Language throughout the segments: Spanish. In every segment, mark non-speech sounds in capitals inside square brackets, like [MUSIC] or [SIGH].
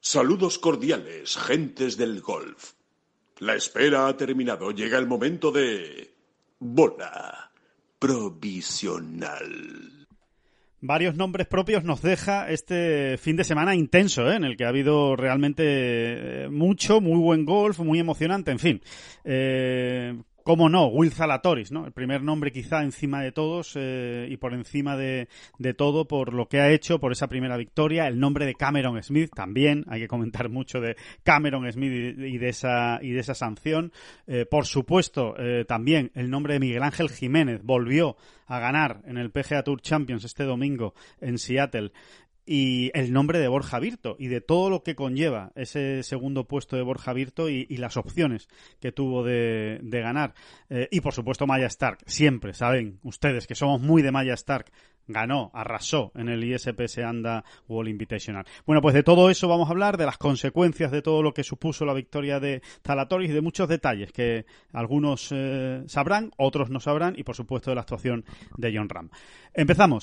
Saludos cordiales, gentes del golf. La espera ha terminado. Llega el momento de... Bola provisional. Varios nombres propios nos deja este fin de semana intenso, ¿eh? en el que ha habido realmente eh, mucho, muy buen golf, muy emocionante, en fin. Eh, cómo no, Will Zalatoris, ¿no? El primer nombre quizá encima de todos eh, y por encima de, todo por lo que ha hecho, por esa primera victoria. El nombre de Cameron Smith también, hay que comentar mucho de Cameron Smith y, de, esa, y de esa sanción. Eh, por supuesto, eh, también el nombre de Miguel Ángel Jiménez volvió a ganar en el PGA Tour Champions este domingo en Seattle y el nombre de Borja Virto y de todo lo que conlleva ese segundo puesto de Borja Virto y, las opciones que tuvo de, ganar. Eh, y por supuesto Maya Stark, siempre saben ustedes que somos muy de Maya Stark, ganó, arrasó en el ISPS Anda World Invitational. Bueno, pues de todo eso vamos a hablar, de las consecuencias de todo lo que supuso la victoria de Zalatoris y de muchos detalles que algunos eh, sabrán, otros no sabrán y por supuesto de la actuación de John Ram. Empezamos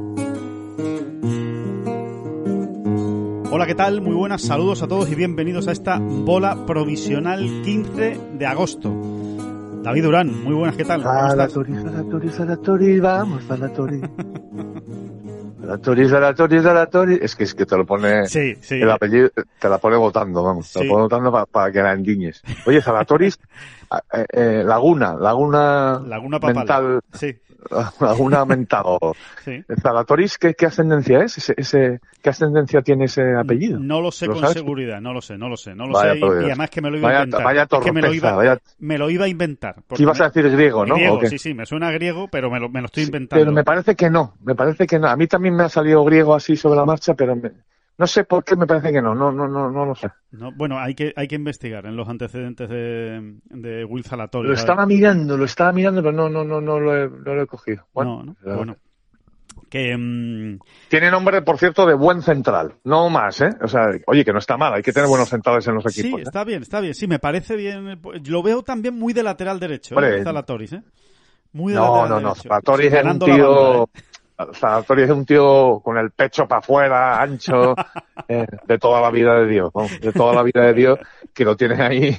Hola, ¿qué tal? Muy buenas, saludos a todos y bienvenidos a esta bola provisional 15 de agosto. David Durán, muy buenas, ¿qué tal? A la Tori, a la Tori, a la Tori, vamos a la Tori. [LAUGHS] A la Tori, a la Tori, a la Tori. Es que, es que te lo pone, sí, sí. el apellido, te la pone votando, vamos, te la pone votando para, que la endiñes. Oye, Zalatoris, [LAUGHS] eh, eh, Laguna, Laguna, Laguna mental, sí. [LAUGHS] algún aumentado. Sí. ¿Zalatoris qué, qué ascendencia es? Ese, ese, ¿Qué ascendencia tiene ese apellido? No lo sé con seguridad, no lo sé, no lo sé. No lo sé y, además que me lo iba a inventar. Vaya torpeza, que me, lo iba, vaya... me lo iba a inventar. Si vas a decir griego, ¿no? Griego, sí, sí, me suena griego, pero me lo, me lo estoy inventando. pero me parece que no, me parece que no. A mí también me ha salido griego así sobre la marcha, pero me, no sé por qué me parece que no, no, no, no, no lo sé. No, bueno, hay que, hay que investigar en los antecedentes de, de Will Zalatori. Lo estaba mirando, lo estaba mirando, pero no, no, no, no lo he, no lo he cogido. Bueno, no, no, bueno. Que, um... Tiene nombre, por cierto, de buen central, no más, ¿eh? O sea, oye, que no está mal, hay que tener buenos centrales en los equipos. Sí, está bien, está bien, sí, me parece bien. Lo veo también muy de lateral derecho, ¿eh? Zalatoris, ¿eh? Muy de no, lateral no, derecho. no, Zalatoris es un tío... Zalatoris es un tío con el pecho para afuera, ancho, [LAUGHS] eh, de toda la vida de Dios, ¿no? de toda la vida de Dios, que lo tienes ahí.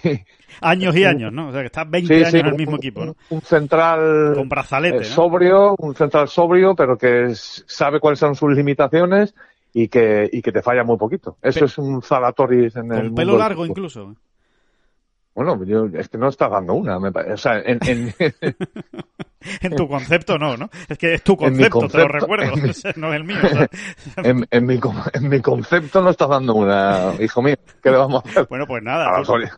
Años y años, ¿no? O sea, que está 20 sí, años sí, en el un, mismo equipo, ¿no? Un central Con brazalete, eh, ¿no? sobrio, un central sobrio, pero que es- sabe cuáles son sus limitaciones y que, y que te falla muy poquito. Eso Pe- es un Zalatoris en el Con mundo pelo largo incluso. Bueno, yo, es que no está dando una, me parece. O sea, en, en, [LAUGHS] [LAUGHS] En tu concepto no, ¿no? Es que es tu mi concepto, te lo concepto, recuerdo. mi- [LAUGHS] o sea, no es el mío. o sea. en, en mi, en mi concepto no estás dando una, hijo mío. ¿Qué le vamos a hacer? Bueno, pues nada. tú- Zalatoris,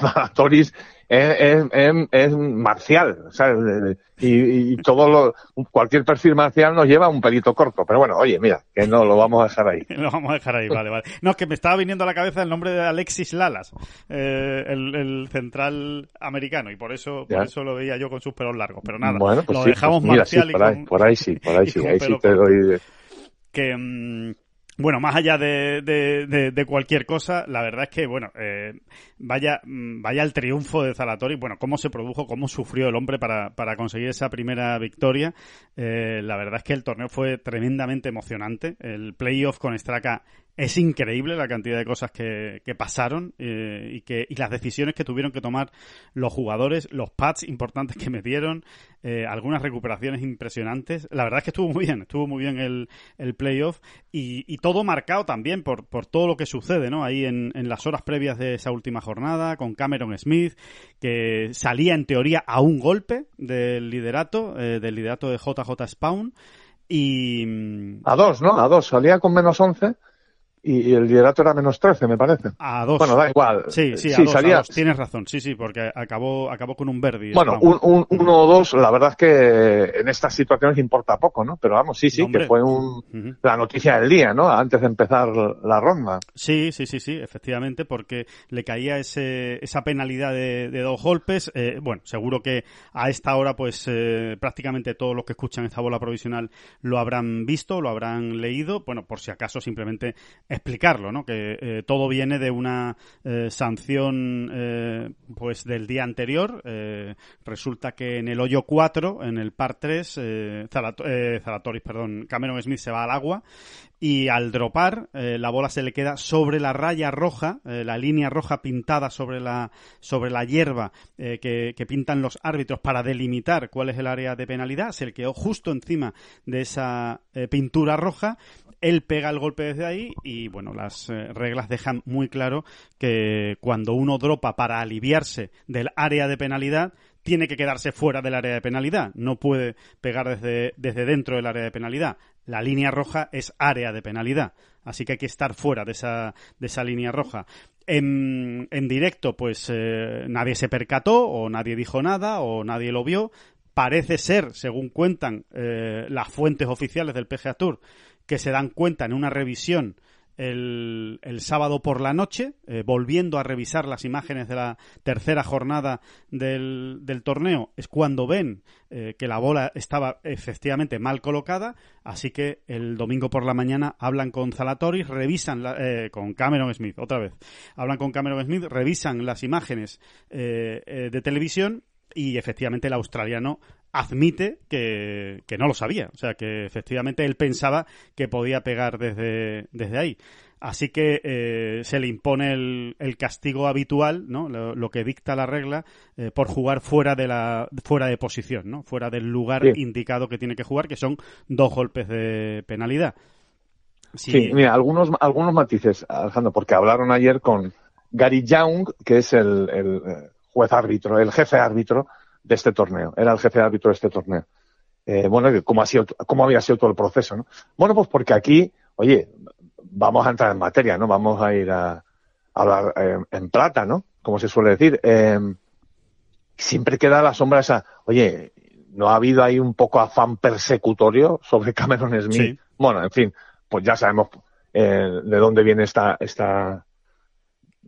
Zalatoris es, es, es, es marcial, ¿sabes? Y, y todo lo, cualquier perfil marcial nos lleva un pelito corto. Pero bueno, oye, mira, que no lo vamos a dejar ahí. [LAUGHS] Lo vamos a dejar ahí, vale, vale. No, es que me estaba viniendo a la cabeza el nombre de Alexis Lalas, eh, el, el central americano, y por eso, por eso lo veía yo con sus pelos largos. Pero nada, Bueno, pues lo sí, dejamos pues mira, sí, marcial y por ahí, con- por ahí sí, por ahí [LAUGHS] y sí, ahí sí te doy. que mm, bueno más allá de, de, de- de cualquier cosa la verdad es que bueno eh, vaya mm, vaya el triunfo de Zalatori. Bueno cómo se produjo cómo sufrió el hombre para, para conseguir esa primera victoria. Eh, la verdad es que el torneo fue tremendamente emocionante. El playoff con Straka es increíble la cantidad de cosas que, que pasaron eh, y, que, y las decisiones que tuvieron que tomar los jugadores, los pads importantes que [LAUGHS] metieron, eh, algunas recuperaciones impresionantes. La verdad es que estuvo muy bien, estuvo muy bien el, el playoff y, y, todo marcado también por, por todo lo que sucede ¿no? ahí en, en, las horas previas de esa última jornada con Cameron Smith, que salía en teoría a un golpe del liderato, eh, del liderato de JJ Spawn. Y... A dos, ¿no? A dos. Salía con menos 11 y el liderato era menos 13, me parece. A dos. Bueno, da igual. Sí, sí, a, dos, salía... a dos, Tienes razón, sí, sí, porque acabó, acabó con un verde. Bueno, un, un, uno o dos, la verdad es que en estas situaciones importa poco, ¿no? Pero vamos, sí, sí, Hombre. que fue un, uh -huh. la noticia del día, ¿no? Antes de empezar la ronda. Sí, sí, sí, sí, efectivamente, porque le caía ese, esa penalidad de, de dos golpes. Eh, bueno, seguro que a esta hora, pues eh, prácticamente todos los que escuchan esta bola provisional lo habrán visto, lo habrán leído. Bueno, por si acaso, simplemente explicarlo, ¿no? Que eh, todo viene de una eh, sanción eh, pues del día anterior. Resulta que en el hoyo 4, en el par 3, Zalat Zalatoris, perdón, Cameron Smith se va al agua y al dropar la bola se le queda sobre la raya roja, la línea roja pintada sobre la sobre la hierba que, que pintan los árbitros para delimitar cuál es el área de penalidad. Se le quedó justo encima de esa pintura roja él pega el golpe desde ahí y bueno, las eh, reglas dejan muy claro que cuando uno dropa para aliviarse del área de penalidad, tiene que quedarse fuera del área de penalidad, no puede pegar desde, desde dentro del área de penalidad. La línea roja es área de penalidad, así que hay que estar fuera de esa, de esa línea roja. En, en directo, pues eh, nadie se percató, o nadie dijo nada, o nadie lo vio. Parece ser, según cuentan eh, las fuentes oficiales del PGA Tour, que se dan cuenta en una revisión el, el sábado por la noche, eh, volviendo a revisar las imágenes de la tercera jornada del, del torneo, es cuando ven eh, que la bola estaba efectivamente mal colocada, así que el domingo por la mañana hablan con Zalatoris, revisan la, eh, con Cameron Smith, otra vez, hablan con Cameron Smith, revisan las imágenes de televisión y efectivamente el australiano admite que, que, no lo sabía. O sea, que efectivamente él pensaba que podía pegar desde, desde ahí. Así que eh, se le impone el, el, castigo habitual, ¿no? Lo, lo que dicta la regla, eh, por jugar fuera de la fuera de posición, ¿no? Fuera del lugar sí. indicado que tiene que jugar, que son dos golpes de penalidad. Sí, sí mira, algunos, algunos matices, Alejandro, porque hablaron ayer con Gary Young, que es el, el eh, juez árbitro, el jefe árbitro, de este torneo. Era el jefe árbitro de este torneo. Eh, bueno, ¿cómo, ha sido, ¿cómo había sido todo el proceso? ¿no? Bueno, pues porque aquí, oye, vamos a entrar en materia, ¿no? Vamos a ir a, a hablar eh, en plata, ¿no? Como se suele decir. Eh, siempre queda la sombra esa, oye, ¿no ha habido ahí un poco afán persecutorio sobre [LAUGHS] Cameron Smith? Sí. Bueno, en fin, pues ya sabemos eh, de dónde viene esta, esta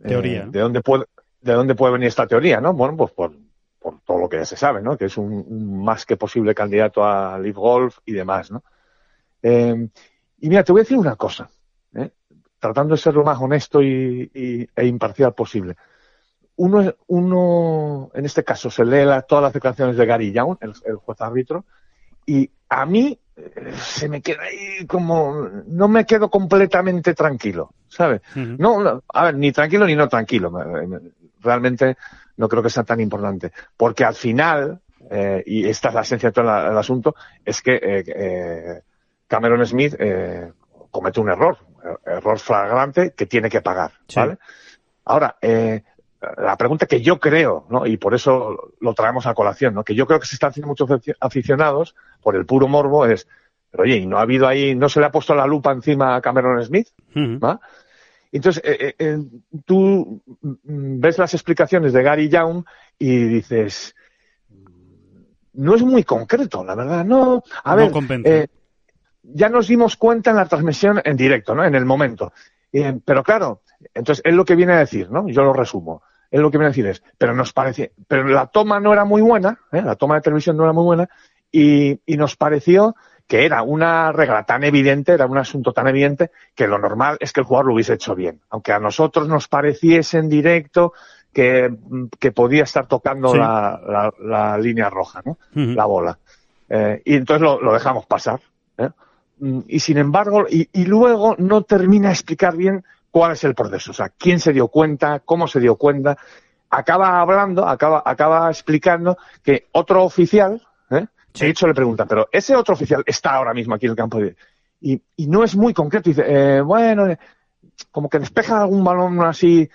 teoría. de dónde puede, de dónde puede venir esta teoría, ¿no? Bueno, pues por, por todo lo que ya se sabe, ¿no? Que es un, un más que posible candidato a Live Golf y demás, ¿no? Eh, y mira, te voy a decir una cosa, ¿eh? tratando de ser lo más honesto y, y, e imparcial posible. Uno, uno, en este caso, se lee la, todas las declaraciones de Gary Young, el, el juez árbitro, y a mí eh, se me queda ahí como, no me quedo completamente tranquilo, ¿sabes? Uh -huh. no, no, a ver, ni tranquilo ni no tranquilo. Realmente no creo que sea tan importante. Porque al final, eh, y esta es la esencia de todo el, el asunto, es que eh, eh, Cameron Smith comete un error, error flagrante que tiene que pagar, ¿vale? Sí. Ahora, eh, la pregunta que yo creo, ¿no? y por eso lo traemos a colación, ¿no? que yo creo que se están haciendo muchos aficionados por el puro morbo es, pero oye, ¿y no ha habido ahí, no se le ha puesto la lupa encima a Cameron Smith? Uh. Entonces, eh, eh, tú ves las explicaciones de Gary Young y dices, no es muy concreto, la verdad, no. A no ver, eh, ya nos dimos cuenta en la transmisión en directo, ¿no? En el momento. Eh, pero claro, entonces es lo que viene a decir, ¿no? Yo lo resumo. Es lo que viene a decir es, pero nos parece, pero la toma no era muy buena, ¿eh? la toma de televisión no era muy buena, y, y nos pareció que era una regla tan evidente, era un asunto tan evidente, que lo normal es que el jugador lo hubiese hecho bien. Aunque a nosotros nos pareciese en directo que, que podía estar tocando sí. la, la, la, línea roja, ¿no? Uh -huh. La bola. Eh, y entonces lo, lo, dejamos pasar. ¿eh? mm, y sin embargo, y, y luego no termina de explicar bien cuál es el proceso, o sea, quién se dio cuenta, cómo se dio cuenta, acaba hablando, acaba, acaba explicando que otro oficial, de hecho le pregunta, pero ese otro oficial está ahora mismo aquí en el campo de... Y, y no es muy concreto, dice, eh, bueno, eh, como que despeja algún balón así,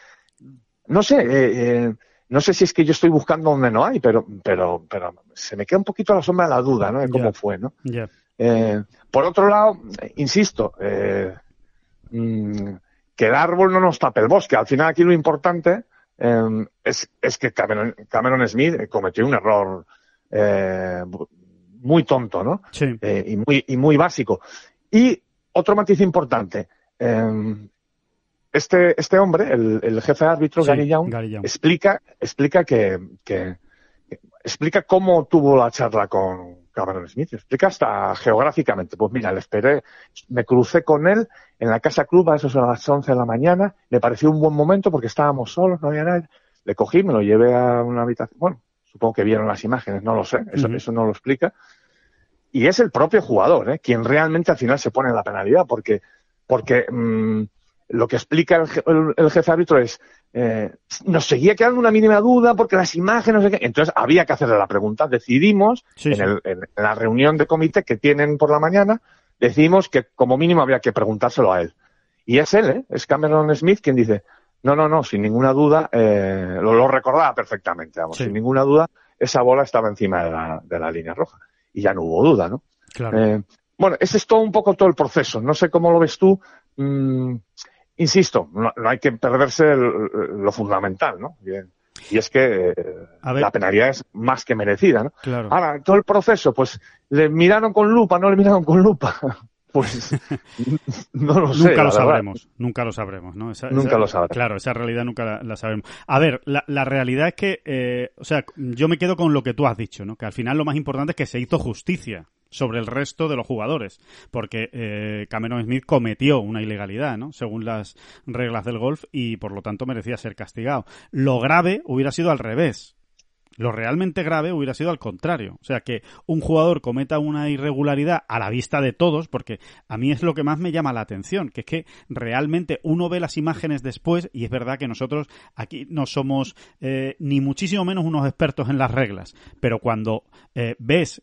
no sé, eh, eh, no sé si es que yo estoy buscando donde no hay, pero, pero, pero se me queda un poquito la sombra de la duda, ¿no? De cómo fue, ¿no? Ya. Eh, por otro lado, insisto, eh, mm, que el árbol no nos tape el bosque. Al final aquí lo importante es, es que Cameron, Cameron Smith cometió un error eh, muy tonto, ¿no? Sí. Eh, y, muy, y muy básico. Y otro matiz importante. eh, este, este hombre, el, el jefe de árbitro, Sí, Gary Young, Gary Young. explica, explica que, que- que- explica cómo tuvo la charla con Cameron Smith, explica hasta geográficamente. Pues mira, le esperé, me crucé con él en la casa club a esos a las 11 de la mañana, me pareció un buen momento porque estábamos solos, no había nadie. Le cogí, me lo llevé a una habitación. Bueno, supongo que vieron las imágenes, no lo sé, eso, eso no lo explica. Y es el propio jugador, ¿eh? quien realmente al final se pone en la penalidad, porque, porque mm, lo que explica el, el- el jefe árbitro es, eh, nos seguía quedando una mínima duda porque las imágenes, no sé qué. Entonces había que hacerle la pregunta. Decidimos, Sí, en, el- en la reunión de comité que tienen por la mañana, decidimos que como mínimo había que preguntárselo a él. Y es él, ¿eh? es Cameron Smith quien dice, no, no, no, sin ninguna duda, eh, lo, lo recordaba perfectamente, vamos, Sí. sin ninguna duda, esa bola estaba encima de la, de la línea roja. Y ya no hubo duda, ¿no? Claro. Eh, bueno, ese es todo un poco todo el proceso. No sé cómo lo ves tú. Mm, insisto, no, no hay que perderse el- lo fundamental, ¿no? Bien. Y es que eh, la penalidad es más que merecida, ¿no? Claro. Ahora, todo el proceso, pues, ¿le miraron con lupa, no le miraron con lupa? [LAUGHS] Pues, [LAUGHS] no lo sé. Nunca lo verdad. sabremos, nunca lo sabremos, ¿no? Esa- Nunca esa- lo sabremos. Claro, esa realidad nunca la, la sabremos. A ver, la, la realidad es que, eh, o sea, yo me quedo con lo que tú has dicho, ¿no? Que al final lo más importante es que se hizo justicia sobre el resto de los jugadores, porque eh, Cameron Smith cometió una ilegalidad, ¿no? Según las reglas del golf y por lo tanto merecía ser castigado. Lo grave hubiera sido al revés. Lo realmente grave hubiera sido al contrario. O sea, que un jugador cometa una irregularidad a la vista de todos, porque a mí es lo que más me llama la atención, que es que realmente uno ve las imágenes después y es verdad que nosotros aquí no somos eh, ni muchísimo menos unos expertos en las reglas, pero cuando eh, ves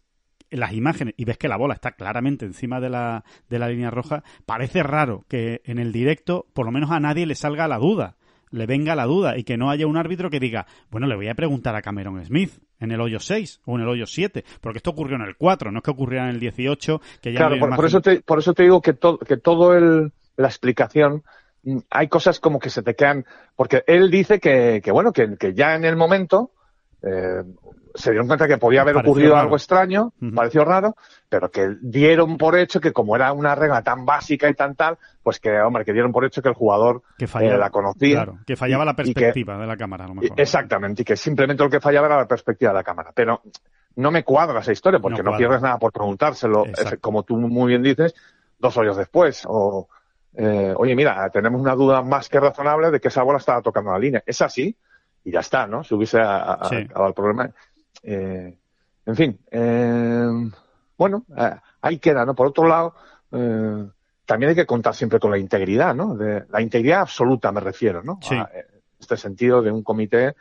las imágenes y ves que la bola está claramente encima de la, de la línea roja, parece raro que en el directo por lo menos a nadie le salga la duda le venga la duda y que no haya un árbitro que diga, bueno, le voy a preguntar a Cameron Smith en el hoyo 6 o en el hoyo 7, porque esto ocurrió en el 4, no es que ocurriera en el 18, que ya Claro, no por, por eso te, por eso te digo que, to- que todo el, la explicación, mm, hay cosas como que se te quedan, porque él dice que, que bueno, que, que ya en el momento eh, se dieron cuenta que podía haber Pareció ocurrido raro. algo extraño, pareció raro, pero que dieron por hecho que como era una regla tan básica y tan tal, pues que, hombre, que dieron por hecho que el jugador que fallaba, eh, la conocía. claro, que fallaba la que- perspectiva de la cámara, a lo mejor. Exactamente, y que simplemente lo que fallaba era la perspectiva de la cámara. Pero no me cuadra esa historia, porque No pierdes nada por preguntárselo, Exacto. como tú muy bien dices, dos hoyos después. O, eh, oye, mira, tenemos una duda más que razonable de que esa bola estaba tocando la línea. Es así, y ya está, ¿no? Si hubiese Sí. acabado el problema. Eh, en fin, eh, bueno, eh, ahí queda, ¿no? Por otro lado, eh, también hay que contar siempre con la integridad, ¿no? De, la integridad absoluta me refiero, ¿no? Sí. A, este sentido de un comité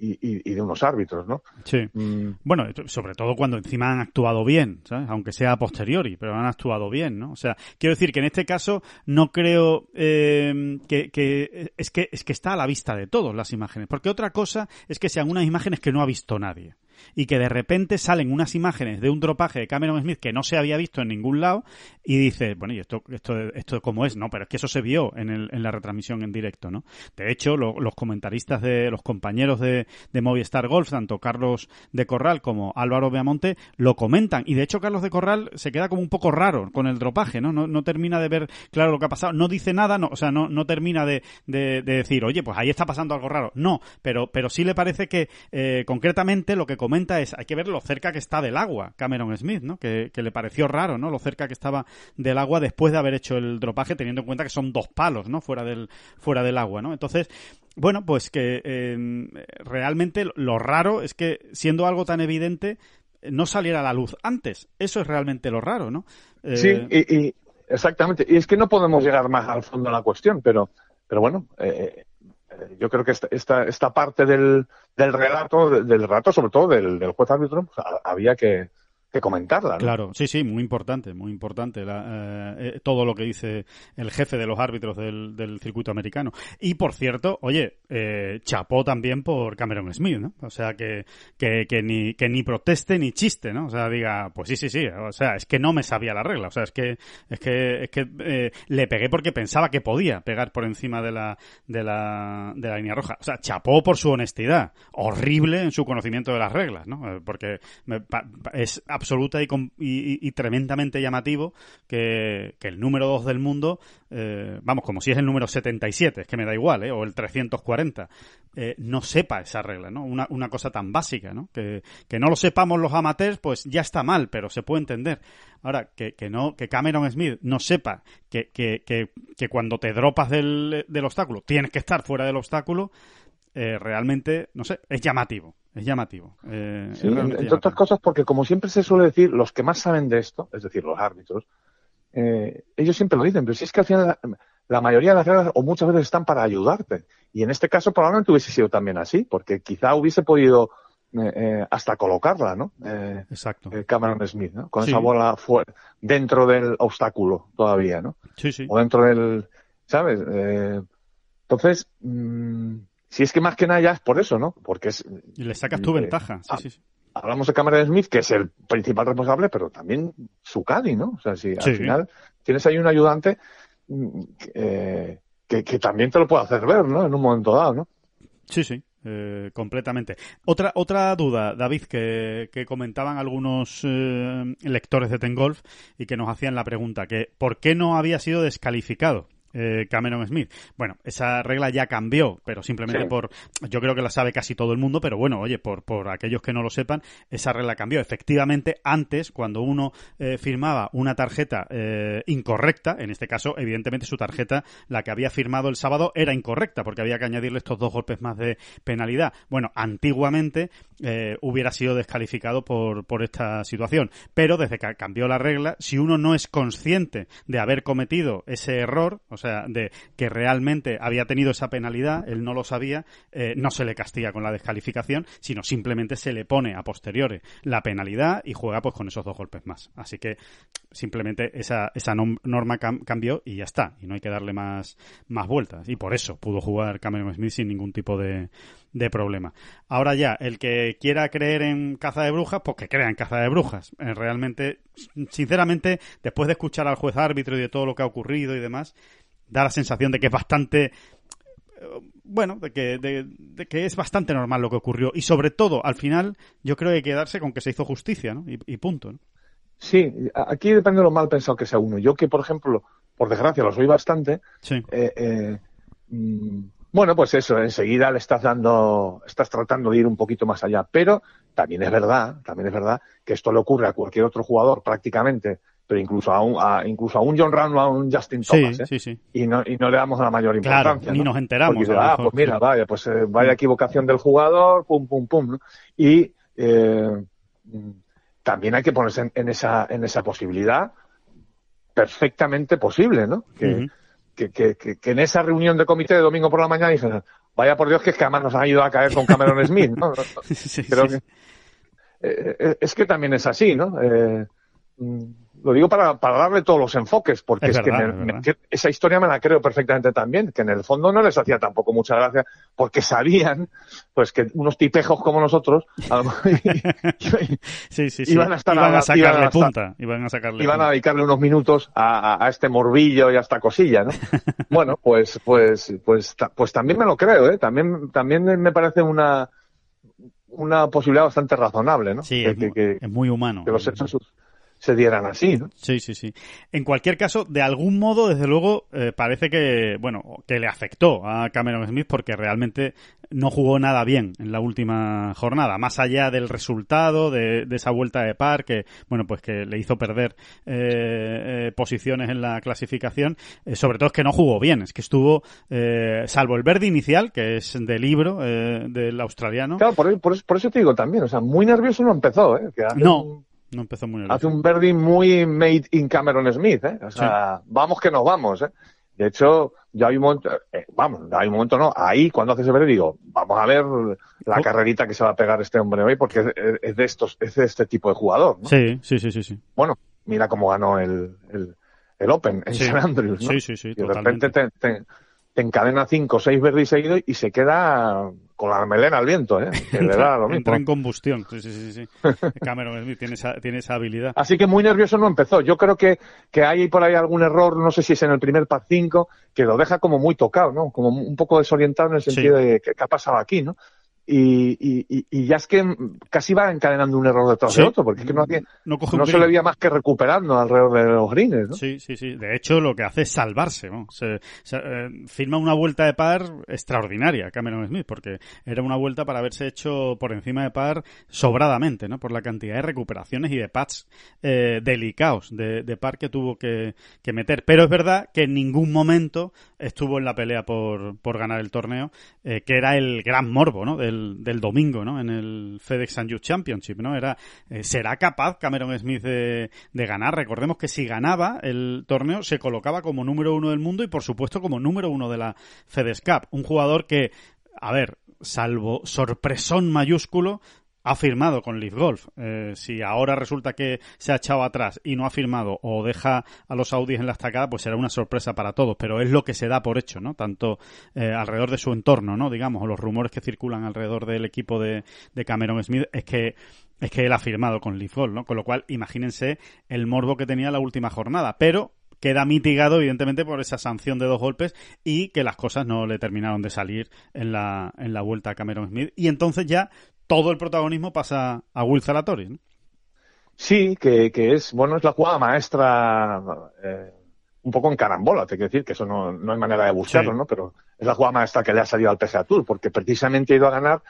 y, y- de unos árbitros, ¿no? Sí. Mm, Bueno, sobre todo cuando encima han actuado bien, ¿sabes? Aunque sea a posteriori, pero han actuado bien, ¿no? O sea, quiero decir que en este caso no creo eh, que, que es que es que está a la vista de todos las imágenes, porque otra cosa es que sean unas imágenes que no ha visto nadie y que de repente salen unas imágenes de un dropaje de Cameron Smith que no se había visto en ningún lado y dices, bueno, ¿y esto, esto, esto cómo es? No, pero es que eso se vio en, el, en la retransmisión en directo, ¿no? De hecho, lo- los comentaristas de los compañeros de, de Movistar Golf, tanto Carlos de Corral como Álvaro Beamonte, lo comentan. Y de hecho, Carlos de Corral se queda como un poco raro con el dropaje, ¿no? No, termina de ver claro lo que ha pasado. No dice nada, no, o sea, no, no termina de, de- de decir, oye, pues ahí está pasando algo raro. No, pero, pero sí le parece que eh, concretamente lo que comenta es, hay que ver lo cerca que está del agua, Cameron Smith, ¿no? Que, le pareció raro, ¿no? Lo cerca que estaba del agua después de haber hecho el dropaje, teniendo en cuenta que son dos palos, ¿no? Fuera del, fuera del agua, ¿no? Entonces, bueno, pues que eh, realmente lo raro es que siendo algo tan evidente no saliera a la luz antes. Eso es realmente lo raro, ¿no? Sí, y, exactamente. Y es que no podemos llegar más al fondo de la cuestión, pero, pero bueno, eh, yo creo que esta, esta, esta parte del, del relato, del relato sobre todo del, del juez árbitro, había que, que comentarla. Claro, sí, sí, muy importante, muy importante la, eh, eh, todo lo que dice el jefe de los árbitros del, del circuito americano. Y por cierto, oye, eh, chapó también por Cameron Smith, ¿no? O sea, que, que, que, ni, que ni proteste ni chiste, ¿no? O sea, diga, pues sí, sí, sí, o sea, es que no me sabía la regla, o sea, es que, es que, es que eh, le pegué porque pensaba que podía pegar por encima de la, de la, de la línea roja. O sea, chapó por su honestidad, horrible en su conocimiento de las reglas, ¿no? Eh, porque me, es absoluta y, y, tremendamente llamativo que, que, el número 2 del mundo, eh, vamos, como si es el número 77, es que me da igual, ¿eh? o el 340, eh, no sepa esa regla, ¿no? Una, una cosa tan básica, ¿no? Que, que, no lo sepamos los amateurs, pues ya está mal, pero se puede entender. Ahora, que, que no, que Cameron Smith no sepa que cuando te dropas del, del obstáculo tienes que estar fuera del obstáculo, eh, realmente, no sé, es llamativo. Es llamativo. Eh, entre otras cosas, porque como siempre se suele decir, los que más saben de esto, es decir, los árbitros, eh, ellos siempre lo dicen, pero si es que al final la, mayoría de las reglas o muchas veces están para ayudarte. Y en este caso probablemente hubiese sido también así, porque quizá hubiese podido eh, hasta colocarla, ¿no? Exacto. Cameron Smith, ¿no? Con esa bola fuera, dentro del obstáculo todavía, ¿no? Sí, sí. O dentro del, ¿sabes? entonces, mmm, si es que más que nada ya es por eso, ¿no? Porque es... Y le sacas tu ventaja, sí, sí, Hablamos de Cameron Smith, que es el principal responsable, pero también su caddy, ¿no? O sea, si al final tienes ahí un ayudante mm, eh, que, que, también te lo puede hacer ver, ¿no? En un momento dado, ¿no? Sí, sí. Eh, completamente. Otra, otra duda, David, que, que comentaban algunos eh, lectores de Ten Golf y que nos hacían la pregunta, que ¿por qué no había sido descalificado? Eh, Cameron Smith. Bueno, esa regla ya cambió, pero simplemente por, yo creo que la sabe casi todo el mundo, pero bueno, oye, por, por aquellos que no lo sepan, esa regla cambió. Efectivamente, antes, cuando uno eh, firmaba una tarjeta eh, incorrecta, en este caso, evidentemente su tarjeta, la que había firmado el sábado, era incorrecta, porque había que añadirle estos dos golpes más de penalidad. Bueno, antiguamente eh, hubiera sido descalificado por, por esta situación, pero desde que cambió la regla, si uno no es consciente de haber cometido ese error, o sea, de que realmente había tenido esa penalidad, él no lo sabía, eh, no se le castiga con la descalificación, sino simplemente se le pone a posteriores la penalidad y juega pues con esos dos golpes más. Así que simplemente esa, esa norma cambió y ya está, y no hay que darle más, más vueltas. Y por eso pudo jugar Cameron Smith sin ningún tipo de, de problema. Ahora ya, el que quiera creer en caza de brujas, pues que crea en caza de brujas. Eh, realmente, sinceramente, después de escuchar al juez árbitro y de todo lo que ha ocurrido y demás, da la sensación de que es bastante eh, bueno, de que, de, que es bastante normal lo que ocurrió. Y sobre todo, al final, yo creo que hay que quedarse con que se hizo justicia, ¿no? Y, punto, ¿no? Sí, aquí depende de lo mal pensado que sea uno. Yo que, por ejemplo, por desgracia lo soy bastante, sí. eh, eh, mm, bueno, pues eso, enseguida le estás dando, estás tratando de ir un poquito más allá. Pero también es verdad, también es verdad que esto le ocurre a cualquier otro jugador prácticamente pero incluso a un, a, incluso a un John Ram o a un Justin Thomas, sí, ¿eh? sí, sí. Y, no, y no le damos la mayor importancia. Claro, ni nos enteramos. Porque, ah, pues mira, vaya, pues eh, vaya equivocación del jugador, pum, pum, pum. ¿no? Y eh, también hay que ponerse en, en, esa, en esa posibilidad perfectamente posible, ¿no? Que, uh -huh. que, que, que, que, en esa reunión de comité de domingo por la mañana dicen, vaya por Dios que es que además nos han ido a caer con Cameron [LAUGHS] Smith, ¿no? sí, Creo que, eh, es que también es así, ¿no? Eh, lo digo para, para darle todos los enfoques, porque es, es que, me, esa historia me la creo perfectamente también, que en el fondo no les hacía tampoco mucha gracia, porque sabían, pues que unos tipejos como nosotros, iban a sacarle iban a punta, iban a sacarle iban a dedicarle unos minutos a, a, a, este morbillo y a esta cosilla, ¿no? [LAUGHS] bueno, pues, pues, pues, pues también me lo creo, ¿eh? También, también me parece una, una posibilidad bastante razonable, ¿no? Sí, que, es, que, muy humano. Que los hechos se dieran así, ¿no? Sí, sí, sí. En cualquier caso, de algún modo, desde luego, eh, parece que, bueno, que le afectó a Cameron Smith porque realmente no jugó nada bien en la última jornada, más allá del resultado de, esa vuelta de par que, bueno, pues que le hizo perder eh, eh, posiciones en la clasificación, sobre todo es que no jugó bien, es que estuvo, salvo el verde inicial, que es de libro del australiano. Claro, por, eso te digo también, o sea, muy nervioso no empezó, ¿eh? no. No empezó muy. Hace un Verdi muy made in Cameron Smith, ¿eh? O sea, vamos que nos vamos, ¿eh? De hecho, ya hay un momento, eh, vamos, hay un momento no, ahí cuando hace ese Verdi digo, vamos a ver la oh. carrerita que se va a pegar este hombre hoy porque es, de estos, es de este tipo de jugador, ¿no? Sí, sí, sí, sí, sí. Bueno, mira cómo ganó el, el, Open en San Andrews, ¿no? Sí, sí, sí, y de repente te, te encadena cinco o seis verdes seguidos y se queda con la melena al viento, ¿eh? Que le da lo [LAUGHS] mismo. Entra en combustión. Sí, sí, sí. sí. [LAUGHS] Cameron Smith tiene esa, tiene esa habilidad. Así que muy nervioso no empezó. Yo creo que, que hay por ahí algún error, no sé si es en el primer par 5, que lo deja como muy tocado, ¿no? Como un poco desorientado en el sentido de ¿qué, ha pasado aquí, ¿no? Y, y, y, ya es que casi va encadenando un error detrás de otro, porque es que no, no, se le veía más que recuperando alrededor de los greens, ¿no? Sí, sí, sí. De hecho, lo que hace es salvarse, ¿no? Se, eh, firma una vuelta de par extraordinaria, Cameron Smith, porque era una vuelta para haberse hecho por encima de par sobradamente, ¿no? Por la cantidad de recuperaciones y de pads eh, delicados de, de, par que tuvo que, que, meter. Pero es verdad que en ningún momento estuvo en la pelea por, por ganar el torneo, eh, que era el gran morbo, ¿no? Del, del, domingo, ¿no? En el FedEx San Championship, ¿no? Era, eh, ¿será capaz Cameron Smith de, de, ganar? Recordemos que si ganaba el torneo se colocaba como número uno del mundo y por supuesto como número uno de la FedEx Cup. Un jugador que, a ver, salvo sorpresón mayúsculo, ha firmado con Leaf Golf. Eh, si ahora resulta que se ha echado atrás y no ha firmado o deja a los Audis en la estacada, pues será una sorpresa para todos. Pero es lo que se da por hecho, ¿no? Tanto eh, alrededor de su entorno, ¿no? Digamos, o los rumores que circulan alrededor del equipo de, de Cameron Smith es que es que él ha firmado con Leaf Golf, ¿no? Con lo cual, imagínense el morbo que tenía la última jornada. Pero queda mitigado evidentemente por esa sanción de dos golpes y que las cosas no le terminaron de salir en la, en la vuelta a Cameron Smith y entonces ya todo el protagonismo pasa a Will Zalatoris, ¿no? Sí, que, que, es, bueno, es la jugada maestra, eh, un poco en carambola, te quiero decir, que eso no, no hay manera de buscarlo, ¿no? Pero es la jugada maestra que le ha salido al PGA Tour, porque precisamente ha ido a ganar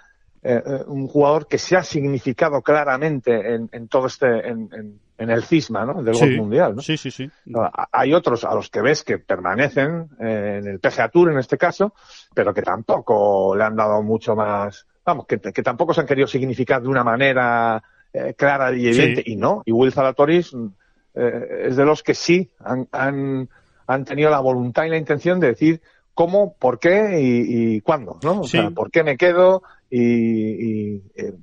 eh, eh, un jugador que se ha significado claramente en, en todo este, en, en, en, el cisma, ¿no? Del golf mundial, ¿no? Sí, sí, sí. Hay otros a los que ves que permanecen eh, en el PGA Tour en este caso, pero que tampoco le han dado mucho más, vamos, que, tampoco se han querido significar de una manera eh, clara y evidente, y no. Y Will Zalatoris eh, es de los que sí han, han, han, tenido la voluntad y la intención de decir cómo, por qué y, cuándo, ¿no? O sea, por qué me quedo y, y eh,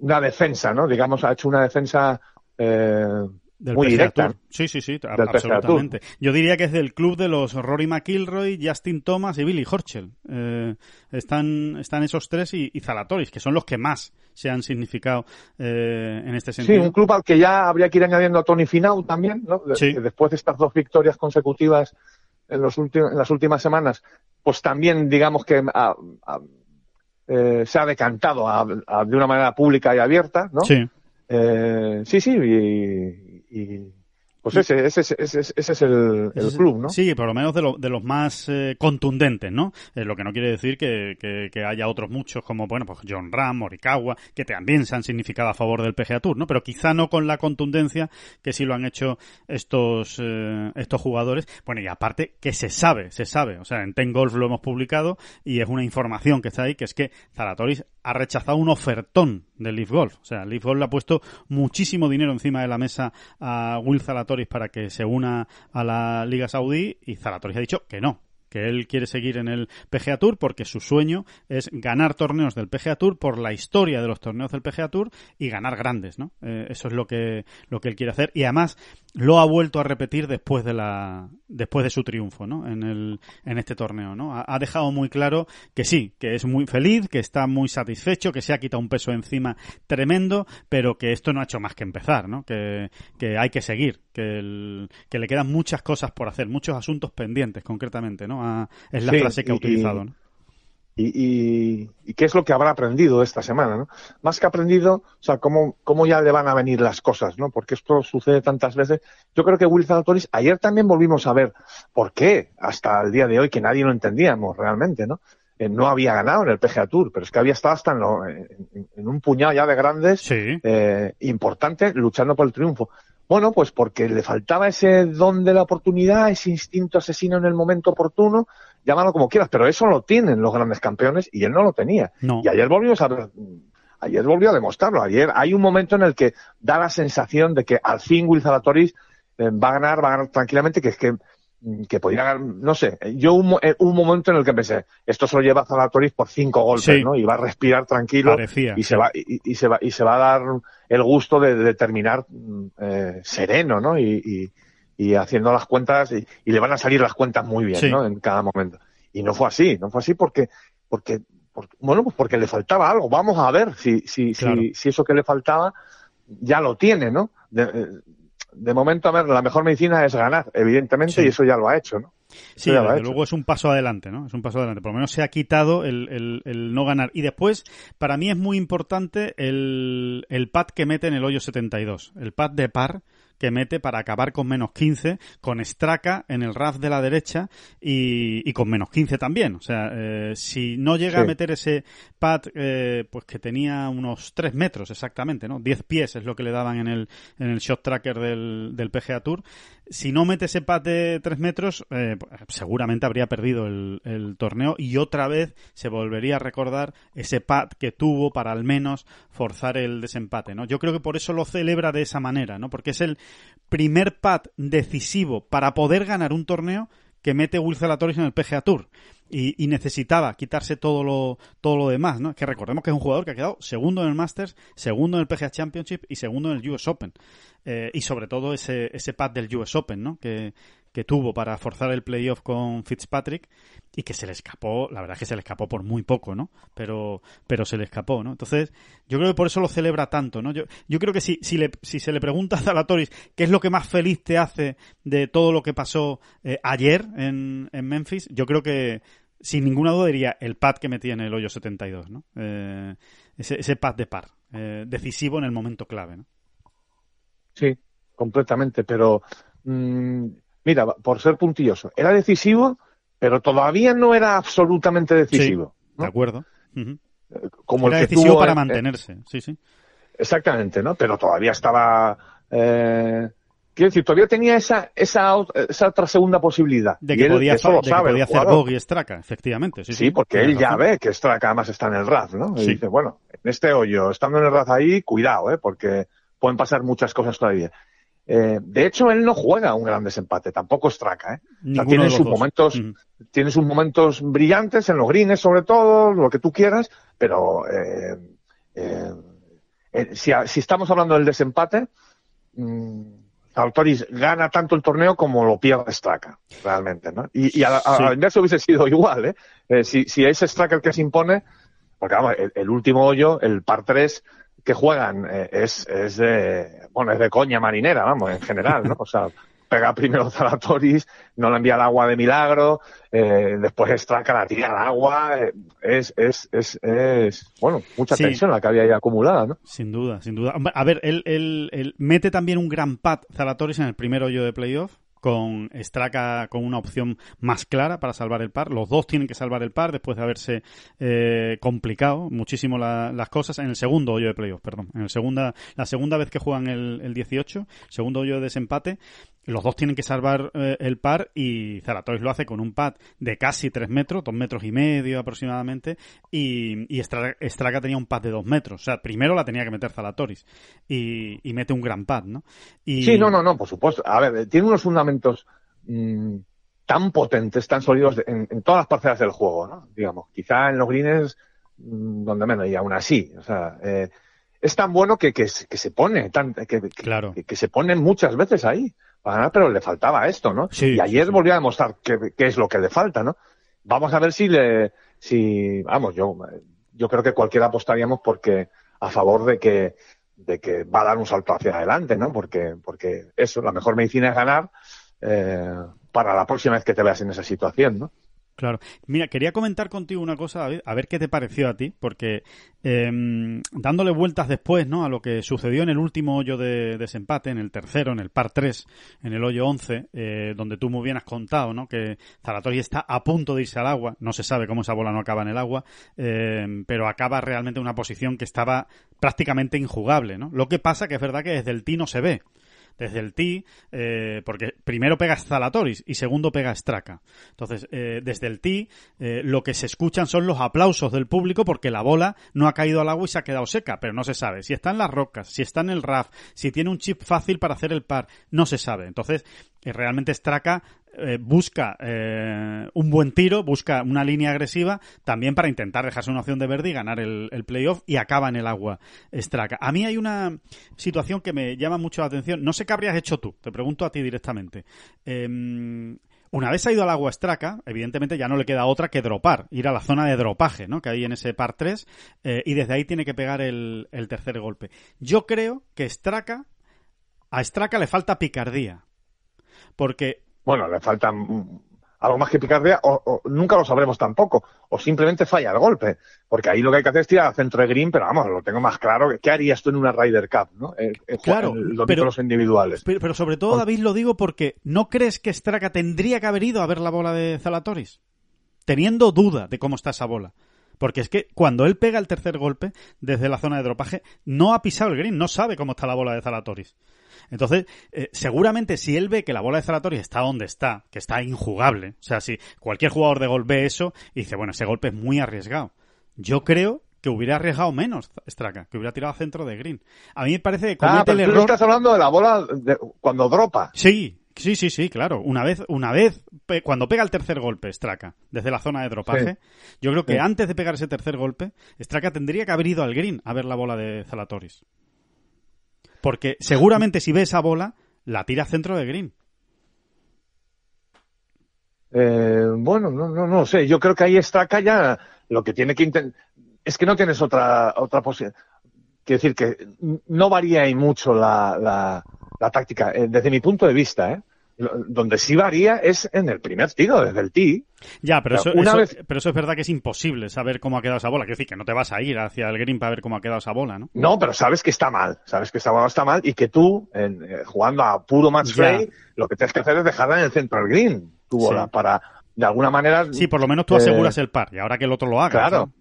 una defensa, ¿no? Digamos, ha hecho una defensa eh, del muy directa. Sí, sí, sí, absolutamente. Yo diría que es del club de los Rory McIlroy, Justin Thomas y Billy Horschel. Eh, están, están esos tres y, Zalatoris, que son los que más se han significado eh, en este sentido. Sí, un club al que ya habría que ir añadiendo a Tony Finau también, ¿no? Sí. después de estas dos victorias consecutivas en, los en las últimas semanas, pues también digamos que eh, se ha decantado de una manera pública y abierta, ¿no? Sí. Eh, sí, sí, y, y pues ese, ese, ese, ese es el, el, club, ¿no? Sí, por lo menos de, lo, de los más eh, contundentes, ¿no? Eh, lo que no quiere decir que, que, que, haya otros muchos como, bueno, pues John Ram, Morikawa, que también se han significado a favor del PGA Tour, ¿no? Pero quizá no con la contundencia que sí lo han hecho estos, eh, estos jugadores. Bueno, y aparte que se sabe, se sabe, o sea, en Ten Golf lo hemos publicado y es una información que está ahí, que es que Zalatoris ha rechazado un ofertón de Leaf Golf. O sea, Leaf Golf le ha puesto muchísimo dinero encima de la mesa a Will Zalatoris para que se una a la Liga Saudí y Zalatoris ha dicho que no, que él quiere seguir en el PGA Tour porque su sueño es ganar torneos del PGA Tour por la historia de los torneos del PGA Tour y ganar grandes, ¿no? Eh, eso es lo que lo que él quiere hacer y además lo ha vuelto a repetir después de la después de su triunfo, ¿no? En el en este torneo, ¿no? Ha, dejado muy claro que sí, que es muy feliz, que está muy satisfecho, que se ha quitado un peso encima tremendo, pero que esto no ha hecho más que empezar, ¿no? Que, que hay que seguir, que el, que le quedan muchas cosas por hacer, muchos asuntos pendientes concretamente, ¿no? es la frase que ha utilizado. Y, y, qué es lo que habrá aprendido esta semana, ¿no? Más que aprendido, o sea, cómo, cómo ya le van a venir las cosas, ¿no? Porque esto sucede tantas veces. Yo creo que Will Zalatoris, ayer también volvimos a ver por qué, hasta el día de hoy, que nadie lo entendíamos realmente, ¿no? eh, no había ganado en el PGA Tour, pero es que había estado hasta en, un puñado ya de grandes sí. eh, importantes luchando por el triunfo. Bueno, pues porque le faltaba ese don de la oportunidad, ese instinto asesino en el momento oportuno, llámalo como quieras, pero eso lo tienen los grandes campeones y él no lo tenía. No. Y ayer volvimos a ayer volvió a demostrarlo. Ayer hay un momento en el que da la sensación de que al fin Will Zalatoris eh, va a ganar, va a ganar tranquilamente, que es que Mm, que podía no sé, yo un, eh, un, momento en el que pensé, esto se lo lleva Zalatoris por cinco golpes, sí. ¿no? Y va a respirar tranquilo Parecía, y, sí. se va, y, y, se va, y se va a dar el gusto de, de terminar eh, sereno, ¿no? Y, y, y, haciendo las cuentas y, y, le van a salir las cuentas muy bien, sí. ¿no? En cada momento. Y no fue así, no fue así porque, porque, porque bueno, pues porque le faltaba algo. Vamos a ver si, si, claro. si, si eso que le faltaba ya lo tiene, ¿no? De, de momento, a ver, la mejor medicina es ganar, evidentemente, Sí. y eso ya lo ha hecho, ¿no? Sí, desde hecho. luego es un paso adelante, ¿no? Es un paso adelante. Por lo menos se ha quitado el, el- el no ganar. Y después, para mí es muy importante el, el pad que mete en el hoyo 72. El pad de par que mete para acabar con menos 15, con Straka en el RAF de la derecha y, y con menos 15 también. O sea, eh, si no llega Sí. a meter ese pad, eh, pues que tenía unos 3 metros exactamente, ¿no? 10 pies es lo que le daban en el, en el shot tracker del, del PGA Tour. Si no mete ese pad de 3 metros, eh, seguramente habría perdido el, el torneo y otra vez se volvería a recordar ese pad que tuvo para al menos forzar el desempate, ¿no? Yo creo que por eso lo celebra de esa manera, ¿no? Porque es el primer pad decisivo para poder ganar un torneo que mete Will Zalatoris en el PGA Tour. Y, y necesitaba quitarse todo lo, todo lo demás, ¿no? Que recordemos que es un jugador que ha quedado segundo en el Masters, segundo en el PGA Championship y segundo en el US Open. Eh, y sobre todo ese, ese pad del US Open, ¿no? Que, que tuvo para forzar el playoff con Fitzpatrick y que se le escapó, la verdad es que se le escapó por muy poco, ¿no? Pero, pero se le escapó, ¿no? Entonces, yo creo que por eso lo celebra tanto, ¿no? Yo, yo creo que si, si, le, si se le pregunta a Zalatoris qué es lo que más feliz te hace de todo lo que pasó eh, ayer en, en Memphis, yo creo que sin ninguna duda diría el pad que metía en el hoyo 72, ¿no? Eh, ese, ese pad de par, eh, decisivo en el momento clave, ¿no? Sí, completamente, pero mmm, mira, por ser puntilloso, era decisivo, pero todavía no era absolutamente decisivo. Sí, ¿no? de acuerdo. Uh -huh. Como era el que decisivo tuvo para en, mantenerse, sí, sí. Exactamente, ¿no? Pero todavía estaba. Eh, quiero decir, todavía tenía esa, esa, esa otra segunda posibilidad. De que y él, podía, eso lo de sabe, que podía hacer jugador. bogey Straka, efectivamente. Sí, Sí, sí, porque él ya razón. ve que Straka además está en el RAF, ¿no? Y Sí. dice, bueno, en este hoyo, estando en el RAF ahí, cuidado, ¿eh? Porque pueden pasar muchas cosas todavía. Eh, de hecho, él no juega un gran desempate, tampoco Straka, ¿eh? O sea, Ninguno tiene sus dos. momentos, tiene sus momentos brillantes en los greens sobre todo, lo que tú quieras, pero eh, eh, eh, si, si estamos hablando del desempate, mm, Autoris gana tanto el torneo como lo pierde Straka, realmente, ¿no? Y, y a, a- Sí. al inverso hubiese sido [LAUGHS] igual, ¿eh? Eh, si, si es Straka el que se impone, porque vamos, el, el último hoyo, el par 3 que juegan eh, es, es de, bueno, es de coña marinera, vamos, en general, ¿no? O sea, pega primero Zalatoris, no la envía al agua de milagro, eh, después Straka la tira al agua, eh, es, es, es, es, bueno, mucha Sí. tensión la que había ahí acumulada, ¿no? Sin duda, sin duda. A ver, él, él- él mete también un gran pat Zalatoris en el primer hoyo de playoff con Straka con una opción más clara para salvar el par. Los dos tienen que salvar el par después de haberse eh, complicado muchísimo la- las cosas en el segundo hoyo de playoff, perdón. En el segunda, la segunda vez que juegan el, el 18, segundo hoyo de desempate, los dos tienen que salvar eh, el par y Zalatoris lo hace con un pad de casi 3 metros, 2 metros y medio aproximadamente, y, y Stra- Straka tenía un pad de 2 metros. O sea, primero la tenía que meter Zalatoris y, y mete un gran pad, ¿no? Y, Sí, no, no, no, por supuesto. A ver, tiene unos fundamentos mm, tan potentes, tan sólidos de- en, en todas las parcelas del juego, ¿no? Digamos, quizá en los greens mm, donde menos, y aún así, o sea, eh, es tan bueno que, que, se- que se pone, tan, que, Claro. que, que se pone muchas veces ahí para ganar, pero le faltaba esto, ¿no? Sí, y ayer sí, volvió a demostrar qué qué es lo que le falta, ¿no? Vamos a ver si le, si, vamos, yo, yo creo que cualquiera apostaríamos porque a favor de que, de que va a dar un salto hacia adelante, ¿no? Porque, porque eso, la mejor medicina es ganar eh, para la próxima vez que te veas en esa situación, ¿no? Claro. Mira, quería comentar contigo una cosa, David, a ver qué te pareció a ti, porque em, dándole vueltas después, ¿no? A lo que sucedió en el último hoyo de desempate, en el tercero, en el par 3, en el hoyo 11, eh, donde tú muy bien has contado, ¿no? Que Zaratori está a punto de irse al agua, no se sabe cómo esa bola no acaba en el agua, em, pero acaba realmente en una posición que estaba prácticamente injugable, ¿no? Lo que pasa que es verdad que desde el tee no se ve desde el tee, eh, porque primero pega Zalatoris y segundo pega Straka. Entonces, eh, desde el tee, eh, lo que se escuchan son los aplausos del público porque la bola no ha caído al agua y se ha quedado seca, pero no se sabe. Si está en las rocas, si está en el RAF, si tiene un chip fácil para hacer el par, no se sabe. Entonces, realmente Straka eh, busca eh, un buen tiro, busca una línea agresiva, también para intentar dejarse una opción de verde y ganar el, playoff y acaba en el agua Straka. A mí hay una situación que me llama mucho la atención. No sé qué habrías hecho tú, te pregunto a ti directamente. Em, una vez ha ido al agua Straka, evidentemente ya no le queda otra que dropar, ir a la zona de dropaje, ¿no? Que hay en ese par 3, eh, y desde ahí tiene que pegar el, el tercer golpe. Yo creo que Straka, a Straka le falta picardía. Porque bueno, le falta algo más que picardía, o, nunca lo sabremos tampoco, o simplemente falla el golpe, porque ahí lo que hay que hacer es tirar al centro de green, pero vamos, lo tengo más claro, ¿qué harías tú en una Ryder Cup, no? claro, pero, los individuales. Pero, sobre todo, David, lo digo porque ¿no crees que Straka tendría que haber ido a ver la bola de Zalatoris? Teniendo duda de cómo está esa bola. Porque es que cuando él pega el tercer golpe desde la zona de dropaje, no ha pisado el green, no sabe cómo está la bola de Zalatoris. Entonces, eh, seguramente si él ve que la bola de Zalatori está donde está, que está injugable, o sea, si cualquier jugador de gol ve eso y dice, bueno, ese golpe es muy arriesgado. Yo creo que hubiera arriesgado menos Straka, que hubiera tirado a centro de green. A mí me parece que ah, pero tú estás hablando de la bola cuando dropa. Sí, Sí, sí, sí, claro. Una vez, una vez, cuando pega el tercer golpe, Straka, desde la zona de dropaje, yo creo que antes de pegar ese tercer golpe, Straka tendría que haber ido al green a ver la bola de Zalatoris. Porque seguramente si ve esa bola, la tira centro de green. Eh, bueno, no, no, no sé. Yo creo que ahí está ya lo que tiene que intentar. Es que no tienes otra, otra posibilidad. Quiero decir que no varía ahí mucho la, la, la táctica, eh, desde mi punto de vista, ¿eh? Donde sí varía es en el primer tiro, desde el tee. Ya, pero, eso, pero eso es verdad que es imposible saber cómo ha quedado esa bola. Quiero decir que no te vas a ir hacia el green para ver cómo ha quedado esa bola, ¿no? No, pero sabes que está mal. Sabes que esa bola está mal y que tú, en, eh, jugando a puro match play, lo que tienes que hacer es dejarla en el centro del green, tu bola, para de alguna manera. Sí, por lo menos tú aseguras eh, el par y ahora que el otro lo haga. Claro.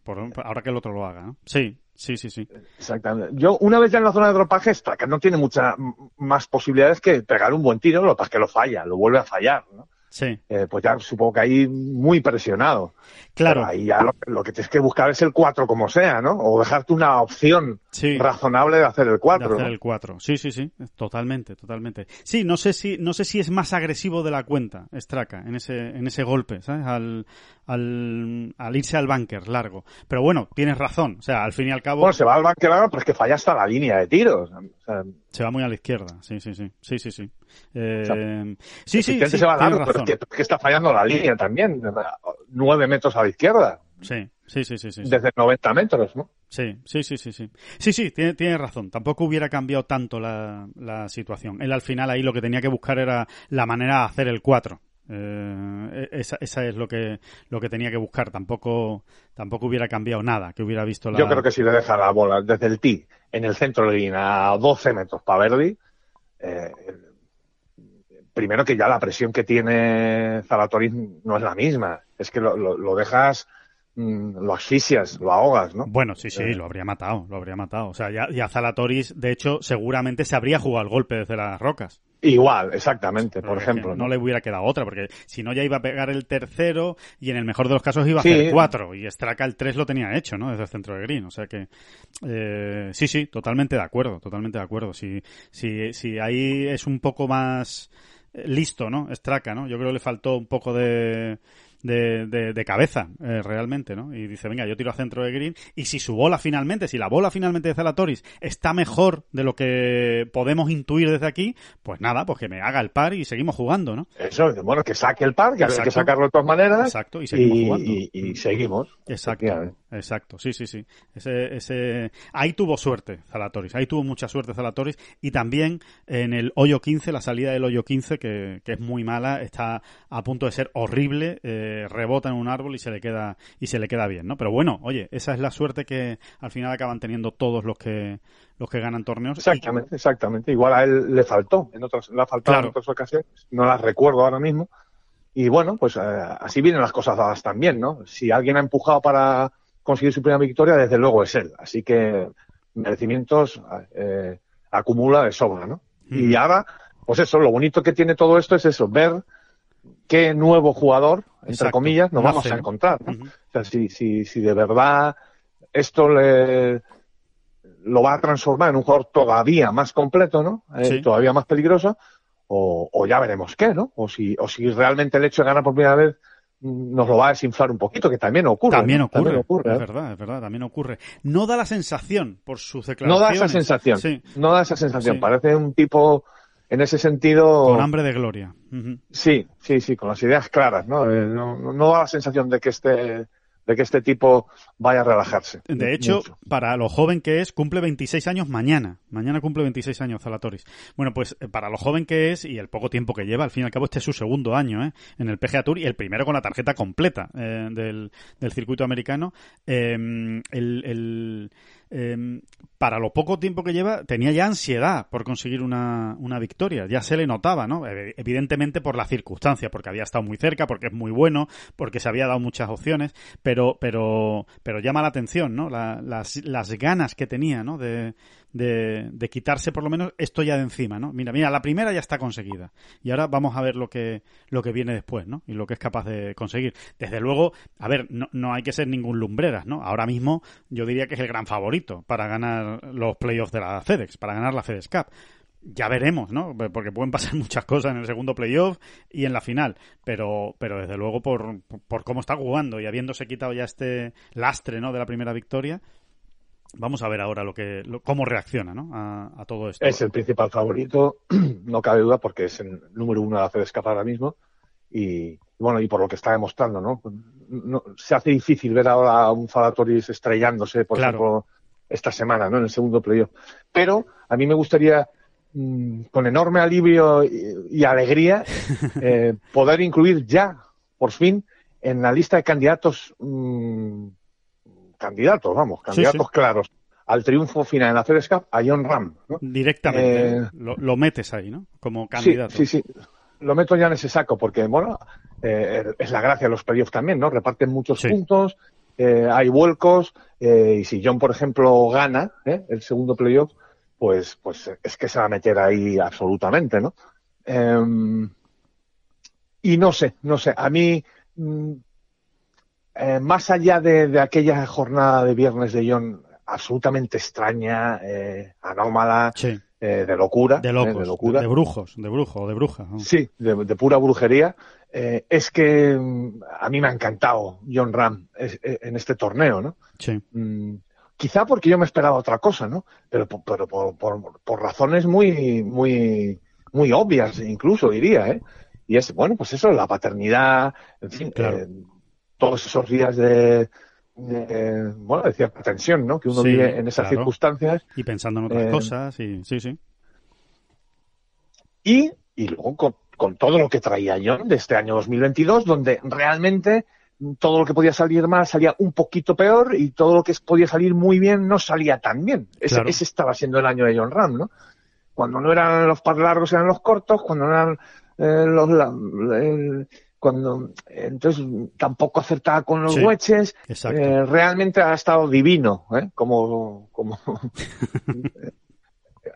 ahora que el otro lo haga, ¿no? Sí. Sí, sí, sí. Exactamente. Yo, una vez ya en la zona de dropaje, que no tiene muchas más posibilidades que pegar un buen tiro, lo que pasa es que lo falla, lo vuelve a fallar, ¿no? Sí. Eh, pues ya supongo que ahí muy presionado. Claro. ahí ya lo, que tienes que buscar es el 4 como sea, ¿no? O dejarte una opción razonable de hacer el 4. De hacer el 4. Sí, sí, sí. Totalmente, totalmente. Sí, no sé si, no sé si es más agresivo de la cuenta, Straka, en ese, en ese golpe, ¿sabes? Al, al, al irse al bunker largo. Pero bueno, tienes razón. O sea, al fin y al cabo. Bueno, se va al bunker largo, pero es que falla hasta la línea de tiros. Se va muy a la izquierda. Sí, sí, sí. Sí, sí, sí. Eh, sí, sí, sí, se va largo, pero es que, está fallando la línea también. Nueve metros a la izquierda. Sí, sí, sí, sí. sí Desde 90 metros, ¿no? Sí, sí, sí, sí. Sí, sí, sí tiene, tiene razón. Tampoco hubiera cambiado tanto la, la situación. Él al final ahí lo que tenía que buscar era la manera de hacer el 4. Eh, esa, esa, es lo que lo que tenía que buscar. Tampoco tampoco hubiera cambiado nada, que hubiera visto la. Yo creo que si le deja la bola desde el tee en el centro de línea a 12 metros para Verdi, eh, primero que ya la presión que tiene Zalatoris no es la misma. Es que lo, lo dejas Mm, lo asfixias, lo ahogas, ¿no? Bueno, sí, sí, eh. lo habría matado, lo habría matado. O sea, ya, ya Zalatoris, de hecho, seguramente se habría jugado el golpe desde las rocas. Igual, exactamente, por ejemplo. ¿no? le hubiera quedado otra, porque si no ya iba a pegar el tercero y en el mejor de los casos iba a hacer cuatro. Y Straka el tres lo tenía hecho, ¿no? Desde el centro de green. O sea que, eh, sí, sí, totalmente de acuerdo, totalmente de acuerdo. Si, si, si ahí es un poco más eh, listo, ¿no? Straka, ¿no? Yo creo que le faltó un poco de de, de, cabeza, eh, realmente, ¿no? Y dice, venga, yo tiro a centro de green. Y si su bola finalmente, si la bola finalmente de Zalatoris está mejor de lo que podemos intuir desde aquí, pues nada, pues que me haga el par y seguimos jugando, ¿no? Eso, bueno, que saque el par, que hay que sacarlo de todas maneras. Exacto, y seguimos jugando. Y, seguimos. Exacto. Exacto, sí, sí, sí. Ese, ese... Ahí tuvo suerte Zalatoris, ahí tuvo mucha suerte Zalatoris y también en el hoyo 15, la salida del hoyo 15, que, que es muy mala, está a punto de ser horrible, eh, rebota en un árbol y se le queda y se le queda bien, ¿no? Pero bueno, oye, esa es la suerte que al final acaban teniendo todos los que los que ganan torneos. Exactamente, exactamente. Igual a él le faltó, en otras, le ha faltado en otras ocasiones, no las recuerdo ahora mismo. Y bueno, pues eh, así vienen las cosas dadas también, ¿no? Si alguien ha empujado para conseguir su primera victoria, desde luego es él. Así que merecimientos eh, acumula de sobra, ¿no? Y ahora, pues eso, lo bonito que tiene todo esto es eso, ver qué nuevo jugador, entre comillas, nos vamos a encontrar. ¿no? O sea, si, si, si de verdad esto le, lo va a transformar en un jugador todavía más completo, ¿no? Eh, todavía más peligroso, o, o, ya veremos qué, ¿no? O si, o si realmente el hecho de ganar por primera vez nos lo va a desinflar un poquito, que también ocurre. También ocurre, también ocurre es ¿eh? verdad, es verdad, también ocurre. No da la sensación, por sus declaraciones. No da esa sensación, sí. no da esa sensación. Sí. Parece un tipo, en ese sentido... Con hambre de gloria. Uh -huh. Sí, sí, sí, con las ideas claras, ¿no? Eh, no, no da la sensación de que este de que este tipo vaya a relajarse. De hecho, mucho. para lo joven que es, cumple 26 años mañana. Mañana cumple 26 años Zalatoris. Bueno, pues eh, para lo joven que es y el poco tiempo que lleva, al fin y al cabo este es su segundo año ¿eh? en el PGA Tour y el primero con la tarjeta completa eh, del, del, circuito americano. Eh, el, el eh, para lo poco tiempo que lleva, tenía ya ansiedad por conseguir una, una, victoria. Ya se le notaba, ¿no? Evidentemente por la circunstancia, porque había estado muy cerca, porque es muy bueno, porque se había dado muchas opciones, pero, pero, pero llama la atención, ¿no? La, las, las ganas que tenía, ¿no? De, de, quitarse por lo menos esto ya de encima, ¿no? Mira, mira, la primera ya está conseguida. Y ahora vamos a ver lo que, lo que viene después, ¿no? Y lo que es capaz de conseguir. Desde luego, a ver, no, no hay que ser ningún lumbreras, ¿no? Ahora mismo yo diría que es el gran favorito para ganar los playoffs de la FedEx, para ganar la FedEx Cup ya veremos, ¿no? Porque pueden pasar [LAUGHS] muchas cosas en el segundo playoff y en la final, pero, pero desde luego por, por cómo está jugando y habiéndose quitado ya este lastre, ¿no? De la primera victoria, Vamos a ver ahora lo que, lo, cómo reacciona ¿no? a, a, todo esto. Es el principal favorito, [CLEARS THROAT] no cabe duda, porque es el número uno de la Cup ahora mismo. Y bueno, y por lo que está demostrando, ¿no? no se hace difícil ver ahora a un Falatoris estrellándose, por claro. ejemplo, esta semana, ¿no? En el segundo playoff. Pero a mí me gustaría, mmm, con enorme alivio y, y alegría, [LAUGHS] eh, poder incluir ya, por fin, en la lista de candidatos mmm, candidatos, vamos, candidatos sí, sí. claros al triunfo final en la Cup a John Ram. ¿no? Directamente, eh, lo, lo, metes ahí, ¿no? Como candidato. Sí, sí, sí. Lo meto ya en ese saco porque, bueno, eh, es la gracia de los playoffs también, ¿no? Reparten muchos sí. puntos, eh, hay vuelcos, y si John, por ejemplo, gana el segundo playoff, pues, pues es que se va a meter ahí absolutamente, ¿no? Em, y no sé, no sé, a mí mm, eh, más allá de, de, aquella jornada de viernes de John absolutamente extraña, eh, anómala, sí. eh, de locura, de, locos, de locura, de, brujos, de brujo, de bruja. Sí, de, pura brujería. Eh, es que mm, a mí me ha encantado John Ram en este torneo, ¿no? Sí. Mm, quizá porque yo me esperaba otra cosa, ¿no? Pero, pero por, por, por, razones muy, muy, muy obvias, incluso diría, ¿eh? Y es, bueno, pues eso, la paternidad, en fin, claro. Todos esos días de, de, bueno, de cierta tensión, ¿no? Que uno sí, vive en esas claro. circunstancias. Y pensando en otras eh, cosas, y sí, sí. Y, y luego con, con, todo lo que traía John de este año 2022, donde realmente todo lo que podía salir mal salía un poquito peor y todo lo que podía salir muy bien no salía tan bien. Ese, claro. ese estaba siendo el año de John Ram, ¿no? Cuando no eran los par largos eran los cortos, cuando no eran eh, los... La, el, cuando entonces tampoco acertaba con los sí, hueches eh, realmente ha estado divino ¿eh? como como [LAUGHS]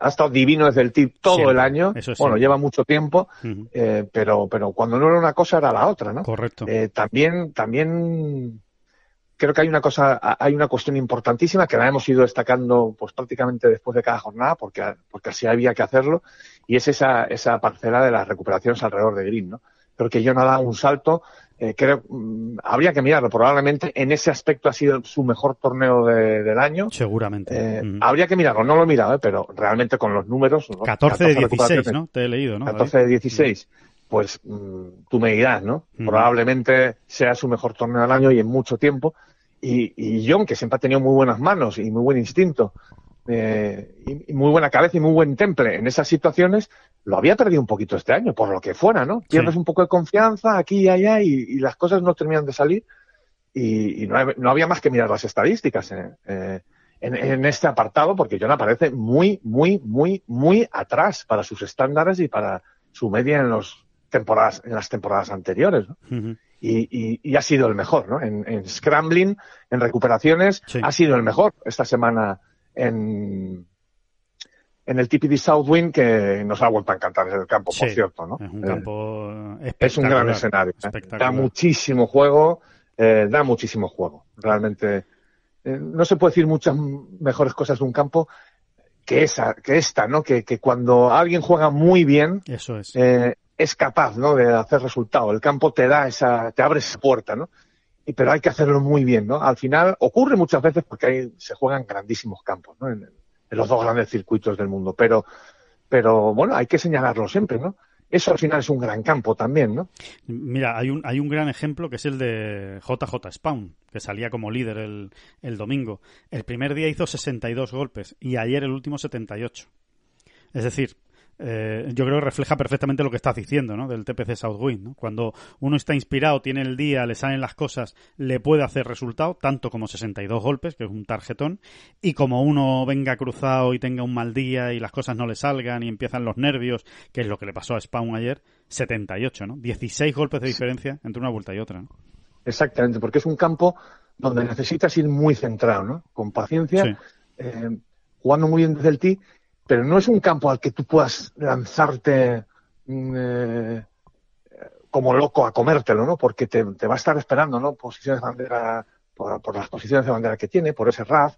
ha estado divino desde el tip todo el año sí. bueno lleva mucho tiempo uh -huh. eh, pero pero cuando no era una cosa era la otra no correcto eh, también también creo que hay una cosa hay una cuestión importantísima que la hemos ido destacando pues prácticamente después de cada jornada porque porque así había que hacerlo y es esa esa parcela de las recuperaciones alrededor de Green no creo que John ha dado un salto. Eh, creo, mmm, habría que mirarlo. Probablemente en ese aspecto ha sido su mejor torneo de, del año. Seguramente. Eh, mm. Habría que mirarlo. No lo he mirado, eh, pero realmente con los números. ¿no? 14, 14 de 16, ¿no? Te he leído, ¿no? 14 de 16. Mm. Pues mmm, tú me dirás, ¿no? Mm. Probablemente sea su mejor torneo del año y en mucho tiempo. Y, y John, que siempre ha tenido muy buenas manos y muy buen instinto, eh, y, y muy buena cabeza y muy buen temple en esas situaciones, lo había perdido un poquito este año, por lo que fuera, ¿no? Pierdes un poco de confianza aquí y allá y, y las cosas no terminan de salir y, no, no había más que mirar las estadísticas eh, eh, en, en este apartado porque John aparece muy, muy, muy, muy atrás para sus estándares y para su media en los temporadas, en las temporadas anteriores, y, y- y ha sido el mejor, ¿no? En, en scrambling, en recuperaciones, Sí. ha sido el mejor esta semana en, en el TPD Southwind, que nos ha vuelto a encantar el campo, por cierto, ¿no? Es un Eh, campo eh, es un gran escenario. ¿eh? Da muchísimo juego, eh, da muchísimo juego. Realmente, no se puede decir muchas mejores cosas de un campo que esa, que esta, ¿no? Que, que cuando alguien juega muy bien, Eso es. es capaz, ¿no? De hacer resultado. El campo te da esa, te abre esa puerta, ¿no? Pero hay que hacerlo muy bien, ¿no? Al final ocurre muchas veces porque ahí se juegan grandísimos campos, ¿no? En, en los dos grandes circuitos del mundo. Pero, pero bueno, hay que señalarlo siempre, ¿no? Eso al final es un gran campo también, ¿no? Mira, hay un, hay un gran ejemplo que es el de JJ Spawn, que salía como líder el, el domingo. El primer día hizo 62 golpes y ayer el último 78. Es decir, eh, yo creo que refleja perfectamente lo que estás diciendo, ¿no? Del TPC Southwind, ¿no? Cuando uno está inspirado, tiene el día, le salen las cosas, le puede hacer resultado, tanto como 62 golpes, que es un tarjetón, y como uno venga cruzado y tenga un mal día y las cosas no le salgan y empiezan los nervios, que es lo que le pasó a Spawn ayer, 78, ¿no? 16 golpes de diferencia entre una vuelta y otra, ¿no? Exactamente, porque es un campo donde necesitas ir muy centrado, ¿no? Con paciencia, Sí. eh, jugando muy bien desde el tee, pero no es un campo al que tú puedas lanzarte mm, eh, como loco a comértelo, ¿no? Porque te, te va a estar esperando, ¿no? Posiciones de bandera, por, por las posiciones de bandera que tiene, por ese RAF.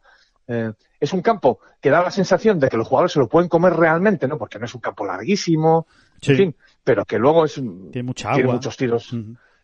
Eh, es un campo que da la sensación de que los jugadores se lo pueden comer realmente, ¿no? Porque no es un campo larguísimo, Sí. en fin, pero que luego es, Tiene mucha tiene agua. muchos tiros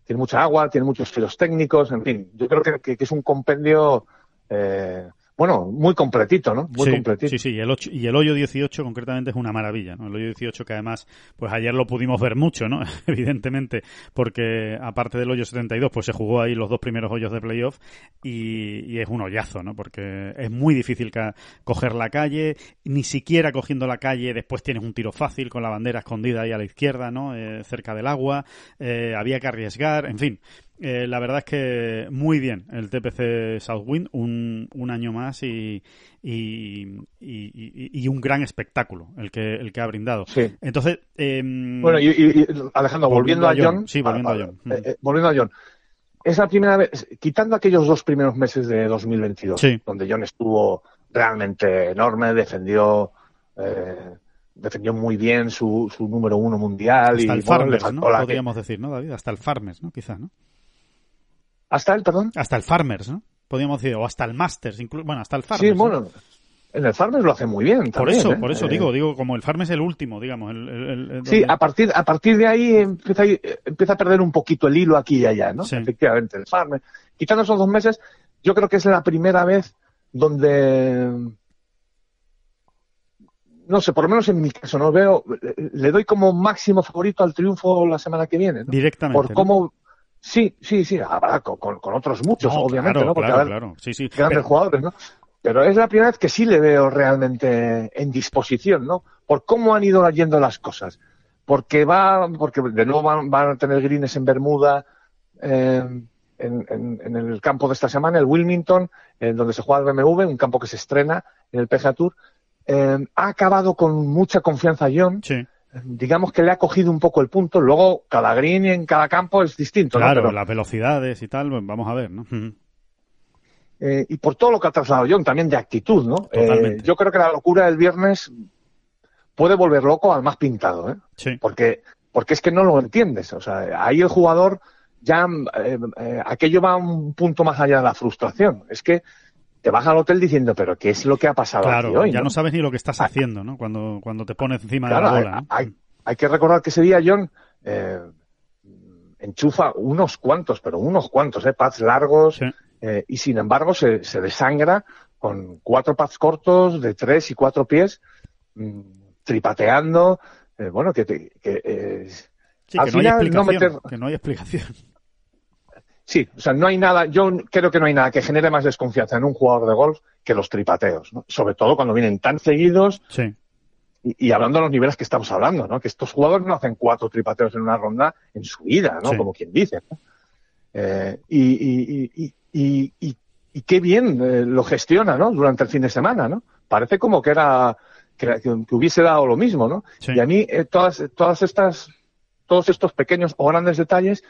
tiene mucha agua, tiene muchos tiros técnicos, en fin, yo creo que, que- que es un compendio, eh, bueno, muy completito, ¿no? Muy sí, completito. Sí, sí, y el, ocho- y el hoyo 18 concretamente es una maravilla, ¿no? El hoyo 18 que además, pues ayer lo pudimos ver mucho, ¿no? [LAUGHS] Evidentemente, porque aparte del hoyo 72, pues se jugó ahí los dos primeros hoyos de playoff y, y es un hoyazo, ¿no? Porque es muy difícil ca- coger la calle, ni siquiera cogiendo la calle después tienes un tiro fácil con la bandera escondida ahí a la izquierda, ¿no? Eh, cerca del agua, eh, había que arriesgar, en fin. Eh, la verdad es que muy bien el TPC Southwind, un, un año más y, y, y- un gran espectáculo el que, el que ha brindado. Sí. Entonces, em, Bueno, y, Alejandro, volviendo, Volviendo a John, John, sí, volviendo a John. eh, eh, volviendo a John, es la primera vez, quitando aquellos dos primeros meses de 2022, Sí. donde John estuvo realmente enorme, defendió, eh, defendió muy bien su, su número uno mundial hasta y el bueno, Farmers, ¿no? que- Podríamos decir, ¿no, David? Hasta el Farmers, ¿no? Quizá, ¿no? Hasta él, perdón. Hasta el Farmers, ¿no? Podríamos decir, o hasta el Masters, incluso, bueno, hasta el Farmers. Sí, ¿no? bueno, en el Farmers lo hace muy bien. Por eso, ¿eh? por eso Eh, digo, digo, como el Farmers es el último, digamos. El, el- el- el- Sí, a partir, a partir de ahí empieza, empieza a perder un poquito el hilo aquí y allá, ¿no? Sí. Efectivamente, el farm. Quitando esos dos meses, yo creo que es la primera vez donde, no sé, por lo menos en mi caso, no veo, le- doy como máximo favorito al triunfo la semana que viene, ¿no? directamente. Por ¿no? Sí, sí, sí, habrá con, con- con otros muchos, No, obviamente, claro, ¿no? Porque claro, habrá claro. Sí, sí. grandes Pero- jugadores, ¿no? Pero es la primera vez que sí le veo realmente en disposición, ¿no? Por cómo han ido yendo las cosas. Porque va, porque de nuevo van, van a tener greens en Bermuda, eh, en, en- en el campo de esta semana, el Wilmington, en donde se juega el BMW, un campo que se estrena en el PGA Tour. Eh, ha acabado con mucha confianza John. Sí, Digamos que le ha cogido un poco el punto. Luego, cada green en cada campo es distinto, ¿no? claro, Pero- las velocidades y tal, vamos a ver, ¿no? Eh, y por todo lo que ha trasladado John, también de actitud, ¿no? Totalmente. Eh, yo creo que la locura del viernes puede volver loco al más pintado, ¿eh? Sí. Porque, porque es que no lo entiendes. O sea, ahí el jugador ya, eh, aquello va un punto más allá de la frustración. Es que te vas al hotel diciendo, pero ¿qué es lo que ha pasado aquí Claro, hoy? ya no? no sabes ni lo que estás Ah. haciendo, ¿no? Cuando, cuando te pones encima Claro, de la bola, ¿no? hay- hay que recordar que ese día John eh, enchufa unos cuantos, pero unos cuantos, ¿eh? Pads largos, Sí. eh, y sin embargo se, se desangra con cuatro pads cortos de tres y cuatro pies, mm, tripateando, eh, bueno, que, te- que, eh, Sí, al que no hay final no explicación. meter- Que no hay explicación. Sí, o sea, no hay nada, yo creo que no hay nada que genere más desconfianza en un jugador de golf que los tripateos, ¿no? Sobre todo cuando vienen tan seguidos Sí. y, y hablando de los niveles que estamos hablando, ¿no? Que estos jugadores no hacen cuatro tripateos en una ronda en su vida, ¿no? Sí. Como quien dice, ¿no? Eh, y, y, y, y, y, y qué bien eh, lo gestiona, ¿no? Durante el fin de semana, ¿no? Parece como que era que hubiese dado lo mismo, ¿no? Sí. Y a mí eh, todas todas estas todos estos pequeños o grandes detalles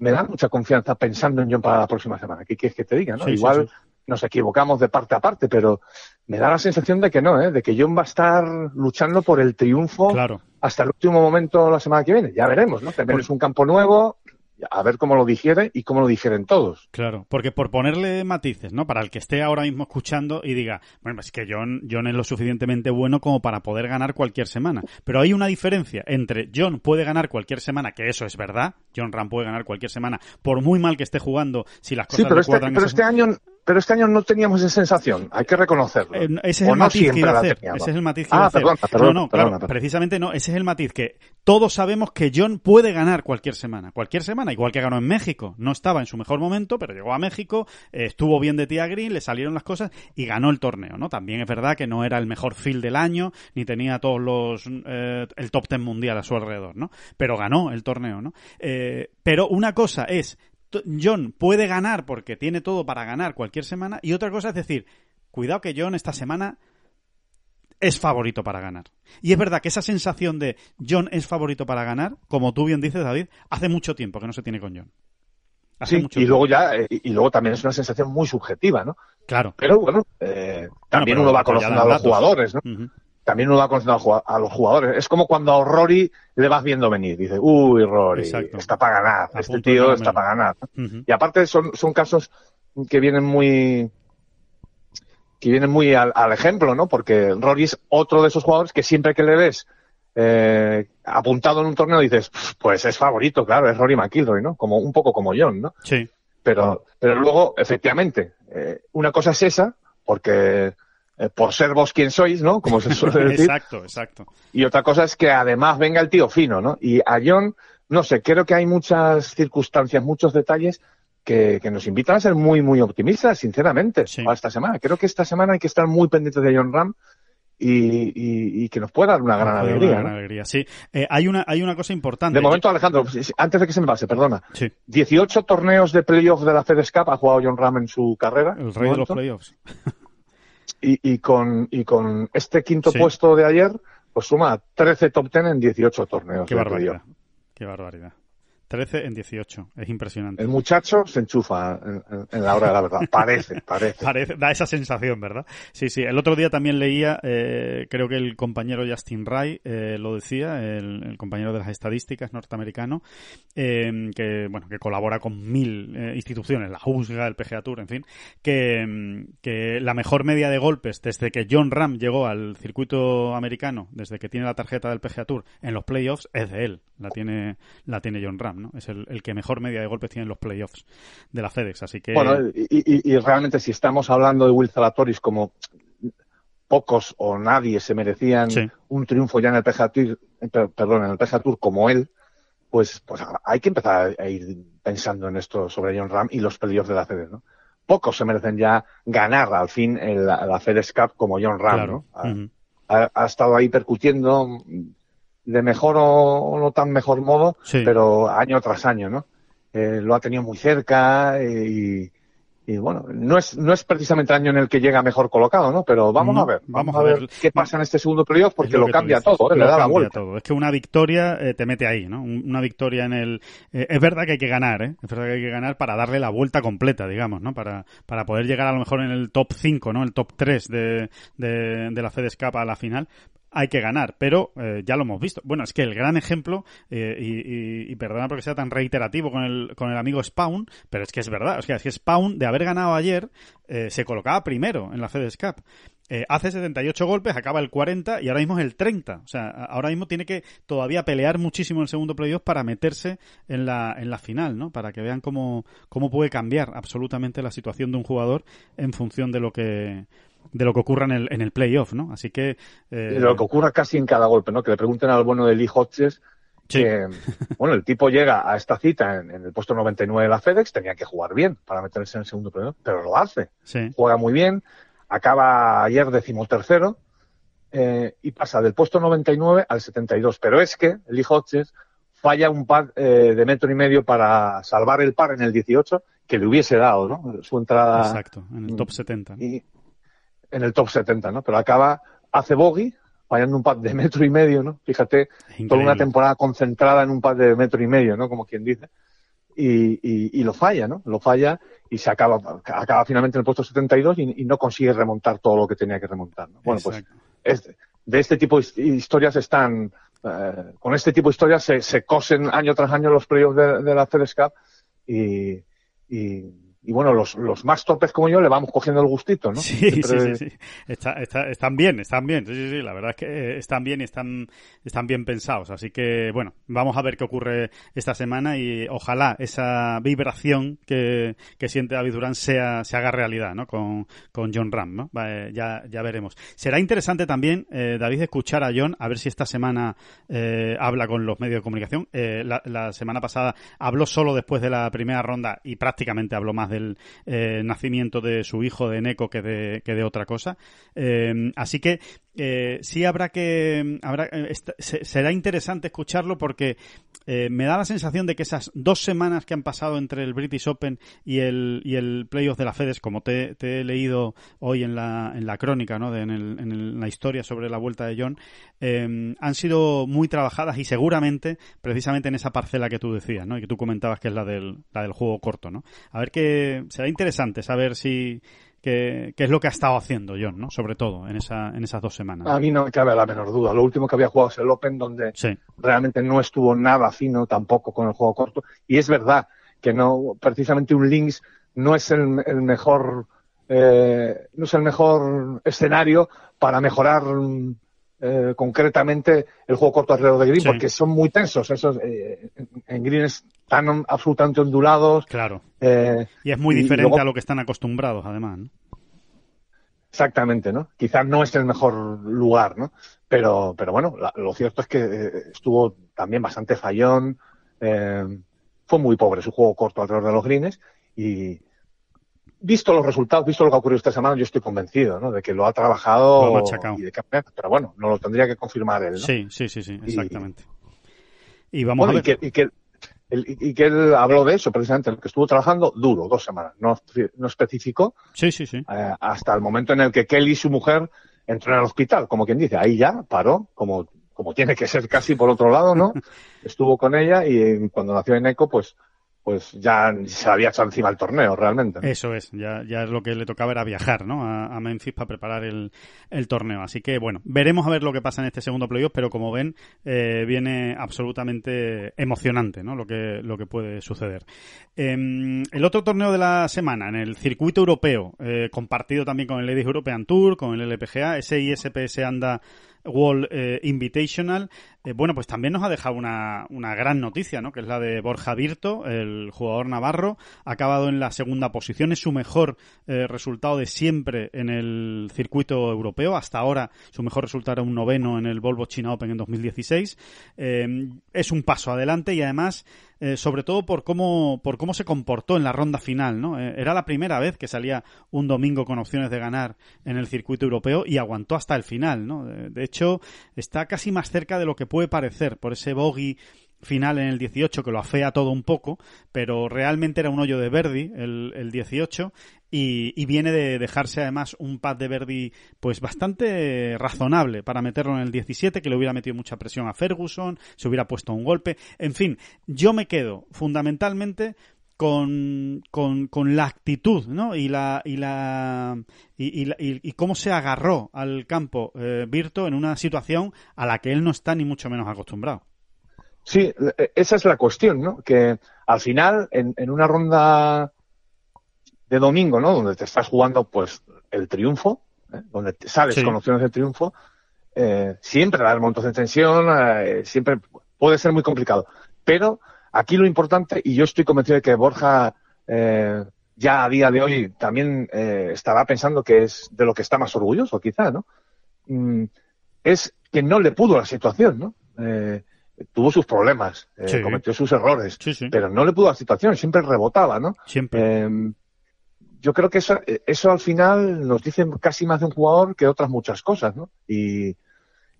me dan mucha confianza pensando en John para la próxima semana. ¿Qué quieres que te diga, no? Sí, Igual sí. nos equivocamos de parte a parte, pero me da la sensación de que no, ¿eh? De que John va a estar luchando por el triunfo Claro. hasta el último momento la semana que viene. Ya veremos, ¿no? También es un campo nuevo, a ver cómo lo digiere y cómo lo digieren todos. Claro, porque por ponerle matices, ¿no? Para el que esté ahora mismo escuchando y diga, bueno, es que John, John es lo suficientemente bueno como para poder ganar cualquier semana. Pero hay una diferencia entre John puede ganar cualquier semana, que eso es verdad, John Ram puede ganar cualquier semana, por muy mal que esté jugando, si las cosas Sí, pero le este, pero este año, pero este año no teníamos esa sensación, hay que reconocerlo. Eh, ese es O no matiz que siempre iba a la hacer. Ese es el matiz que Ah, iba a hacer. perdona, perdona, no, no, perdona, claro, perdona. precisamente no. Ese es el matiz que todos sabemos que John puede ganar cualquier semana. Cualquier semana, igual que ganó en México. No estaba en su mejor momento, pero llegó a México, eh, estuvo bien de tía Green, le salieron las cosas y ganó el torneo, ¿no? También es verdad que no era el mejor field del año, ni tenía todos los eh, el top ten mundial a su alrededor, ¿no? Pero ganó el torneo, ¿no? Pero una cosa es John puede ganar porque tiene todo para ganar cualquier semana y otra cosa es decir, cuidado que John esta semana es favorito para ganar. Y es verdad que esa sensación de John es favorito para ganar, como tú bien dices, David, hace muce tiempo que no se tiene con John. Hace Sí, mucho y luego ya, eh, y luego también es una sensación muy subjetiva, ¿no? Claro. Pero bueno, eh, también pero uno va apoyada conociendo en a los datos. jugadores, ¿no? También uno va conociendo a los jugua- a los jugadores. Es como cuando a Rory le vas viendo venir. Dice, uy, Rory, Exacto. está para ganar. A este tío está para ganar. Y aparte son, son casos que vienen muy que vienen muy al, al ejemplo, ¿no? Porque Rory es otro de esos jugadores que siempre que le ves eh, apuntado en un torneo dices, pues es favorito, claro, es Rory McIlroy, ¿no? Como un poco como John, ¿no? Sí. Pero, pero luego, efectivamente, eh, una cosa es esa, porque eh, por ser vos quien sois, ¿no? Como se suele [LAUGHS] decir. exacto, exacto. Y otra cosa es que además venga el tío fino, ¿no? Y a John, no sé, creo que hay muchas circunstancias, muchos detalles que, que nos invitan a ser muy, muy optimistas, sinceramente, Sí. para esta semana. Creo que esta semana hay que estar muy pendientes de John Ram y, y- y que nos pueda dar una gran alegría. una ¿no? gran alegría, sí. Eh, hay, una, hay una cosa importante. De momento, Alejandro, antes de que se me pase, perdona. Sí, 18 torneos de playoff de la FedEx Cup ha jugado John Ram en su carrera. el rey de los playoffs. Y, y con, y con este quinto Sí. puesto de ayer, pues suma 13 top 10 en 18 torneos. Qué barbaridad. Qué barbaridad. 13 en 18. Es impresionante. El muchacho se enchufa en, en- en la hora de la verdad. Parece, [LAUGHS] parece. Parece, da esa sensación, ¿verdad? Sí, sí. El otro día también leía, eh, creo que el compañero Justin Ray eh, lo decía, el, el compañero de las estadísticas norteamericano, eh, que bueno, que colabora con mil eh, instituciones, la USGA, el PGA Tour, en fin, que, mm, que la mejor media de golpes desde que John Ram llegó al circuito americano, desde que tiene la tarjeta del PGA Tour en los playoffs, es de él. La tiene, la tiene John Ram, ¿no? Es el, el que mejor media de golpes tiene en los playoffs de la FedEx, así que. Bueno, y, y- y realmente si estamos hablando de Will Zalatoris como pocos o nadie se merecían Sí. un triunfo ya en el PGA Tour, per- perdón, en el PGA Tour como él, pues, pues hay que empezar a ir pensando en esto sobre John Ram y los playoffs de la FedEx, ¿no? Pocos se merecen ya ganar al fin el- la, FedEx Cup como John Ram, claro. ¿no? Ha- Ujú. ha, ha estado ahí percutiendo de mejor o no tan mejor modo, Sí. pero año tras año, ¿no? Eh, lo ha tenido muy cerca eh, y, y, bueno, no es, no es precisamente el año en el que llega mejor colocado, ¿no? Pero vamos No, a ver, vamos a a ver qué pasa en este segundo playoff porque lo, cambia dices, todo, ¿eh? lo le da la vuelta. todo. Es que una victoria eh, te mete ahí, ¿no? Un- Una victoria en el... es verdad que hay que ganar, ¿eh? Es verdad que hay que ganar para darle la vuelta completa, digamos, ¿no? Para, para poder llegar a lo mejor en el top 5, ¿no? El top 3 de, de, de la FedEx Cup a la final. Hay que ganar, pero eh, ya lo hemos visto. Bueno, es que el gran ejemplo, eh, y, y- perdona porque sea tan reiterativo con el, con el amigo Spawn, pero es que es verdad. O sea, es que Spawn, de haber ganado ayer, eh, se colocaba primero en la FedEx Cup. Eh, hace 78 golpes, acaba el 40 y ahora mismo es el 30. O sea, ahora mismo tiene que todavía pelear muchísimo el segundo playoff para meterse en la, en la final, ¿no? Para que vean cómo, cómo puede cambiar absolutamente la situación de un jugador en función de lo que de lo que ocurra en el, en el playoff, ¿no? Así que... eh, Y lo que ocurra casi en cada golpe, ¿no? Que le pregunten al bueno de Lee Hodges que, bueno, el tipo llega a esta cita en, el puesto 99 de la FedEx, tenía que jugar bien para meterse en el segundo premio, pero lo hace. Juega muy bien, acaba ayer decimotercero eh, y pasa del puesto 99 al 72. Pero es que Lee Hodges falla un par eh, de metro y medio para salvar el par en el 18 que le hubiese dado, ¿no? Su entrada. Exacto, en el top 70. Y, en el top 70, ¿no? Pero acaba, hace bogey, fallando un par de [LAUGHS] metro y medio, ¿no? Fíjate, toda una temporada concentrada en un par de metro y medio, ¿no? Como quien dice. Y, y, lo falla, ¿no? Lo falla y se acaba, acaba finalmente en el puesto 72 y, y no consigue remontar todo lo que tenía que remontar. ¿no? Bueno, pues de este tipo de historias están, eh, con este tipo de historias se, se, cosen año tras año los playoffs de, de la FedEx Cup y, y y bueno, los, los más torpes como yo le vamos cogiendo el gustito, ¿no? Sí, sí, sí, están bien, están bien, sí, sí, sí, la verdad es que eh, están bien y están, están bien pensados. Así que, bueno, vamos a ver qué ocurre esta semana y ojalá esa vibración que, que siente David Durán sea, se haga realidad, ¿no? Con, con John Ram, ¿no? ya, ya veremos. Será interesante también, eh, David, escuchar a John, a ver si esta semana eh, habla con los medios de comunicación. Eh, la, la semana pasada habló solo después de la primera ronda y prácticamente habló más del eh, nacimiento de su hijo de Neko que de, que de otra cosa. Eh, así que eh, sí habrá que habrá, eh, será interesante escucharlo porque eh, me da la sensación de que esas dos semanas que han pasado entre el British Open y el y el playoff de la FedEx como te, he leído hoy en la, en la crónica ¿no? de, en, en, la historia sobre la vuelta de John eh, han sido muy trabajadas y seguramente precisamente en esa parcela que tú decías ¿no? y que tú comentabas que es la del, la del juego corto ¿no? a ver que será interesante saber si que, es lo que ha estado haciendo John, ¿no? Sobre todo en, esa, en esas dos semanas. A mí no me cabe la menor duda. Lo último que había jugado es el Open, donde realmente no estuvo nada fino tampoco con el juego corto. Y es verdad que no, precisamente un Links no es el, mejor, eh, no es el mejor escenario para mejorar eh, concretamente el juego corto alrededor de Green, porque son muy tensos. Esos, eh, en Green están absolutamente ondulados. Claro. Eh, y es muy diferente a lo que están acostumbrados, además. ¿no? Exactamente, ¿no? Quizás no es el mejor lugar, ¿no? Pero, pero bueno, lo cierto es que estuvo también bastante fallón. fue muy pobre su juego corto alrededor de los greens y, visto los resultados, visto lo que ha ocurrido esta semana, yo estoy convencido, ¿no? De que lo ha trabajado y de que, pero bueno, no lo tendría que confirmar él, ¿no? Sí, sí, sí, sí, exactamente. Y, vamos a ver. Y que, y que, él habló de eso precisamente, que estuvo trabajando duro, dos semanas, no, no especificó. Sí, sí, sí. Eh, hasta el momento en el que Kelly, su mujer, entró en el hospital, como quien dice, ahí ya paró, como, como tiene que ser casi por otro lado, ¿no? [LAUGHS] Estuvo con ella y cuando nació en ECO, pues pues ya se había echado encima el torneo realmente. Eso es, ya, ya es lo que le tocaba era viajar, ¿no? A, Memphis para preparar el, el, torneo. Así que bueno, veremos a ver lo que pasa en este segundo playoff, pero como ven, eh, viene absolutamente emocionante, ¿no? Lo que, lo que puede suceder. Em, el otro torneo de la semana, en el circuito europeo, eh, compartido también con el Ladies European Tour, con el LPGA, ese ISPS anda World eh, Invitational, eh, bueno, pues también nos ha dejado una, una, gran noticia, ¿no? Que es la de Borja Virto, el jugador navarro, ha acabado en la segunda posición, es su mejor eh, resultado de siempre en el circuito europeo, hasta ahora su mejor resultado era un noveno en el Volvo China Open en 2016, es un paso adelante y además eh, sobre todo por cómo, por cómo se comportó en la ronda final, ¿no? Eh, era la primera vez que salía un domingo con opciones de ganar en el circuito europeo y aguantó hasta el final, ¿no? De, hecho, está casi más cerca de lo que puede parecer por ese bogey final en el 18 que lo afea todo un poco, pero realmente era un hoyo de Verdi el, el 18 y, viene de dejarse además un pad de Verdi pues bastante razonable para meterlo en el 17 que le hubiera metido mucha presión a Ferguson, se hubiera puesto un golpe, en fin, yo me quedo fundamentalmente con, con, con, la actitud, ¿no? Y la y la y, y, y cómo se agarró al campo eh, Virto en una situación a la que él no está ni mucho menos acostumbrado. Sí, e, esa es la cuestión, ¿no? Que al final, en, en una ronda de domingo, ¿no? Donde te estás jugando, pues, el triunfo, ¿eh? donde te sales con opciones de triunfo, eh, siempre dar montos de tensión, eh, siempre puede ser muy complicado. Pero aquí lo importante, y yo estoy convencido de que Borja eh, ya a día de hoy también eh, estará pensando que es de lo que está más orgulloso, quizá, ¿no? Mm, es que no le pudo la situación, ¿no? Eh, tuvo sus problemas, eh, Sí. cometió sus errores, Sí, sí. pero no le pudo dar situación, siempre rebotaba, ¿no? Siempre. Eh, yo creo que eso, eso al final nos dice casi más de un jugador que otras muchas cosas, ¿no? Y,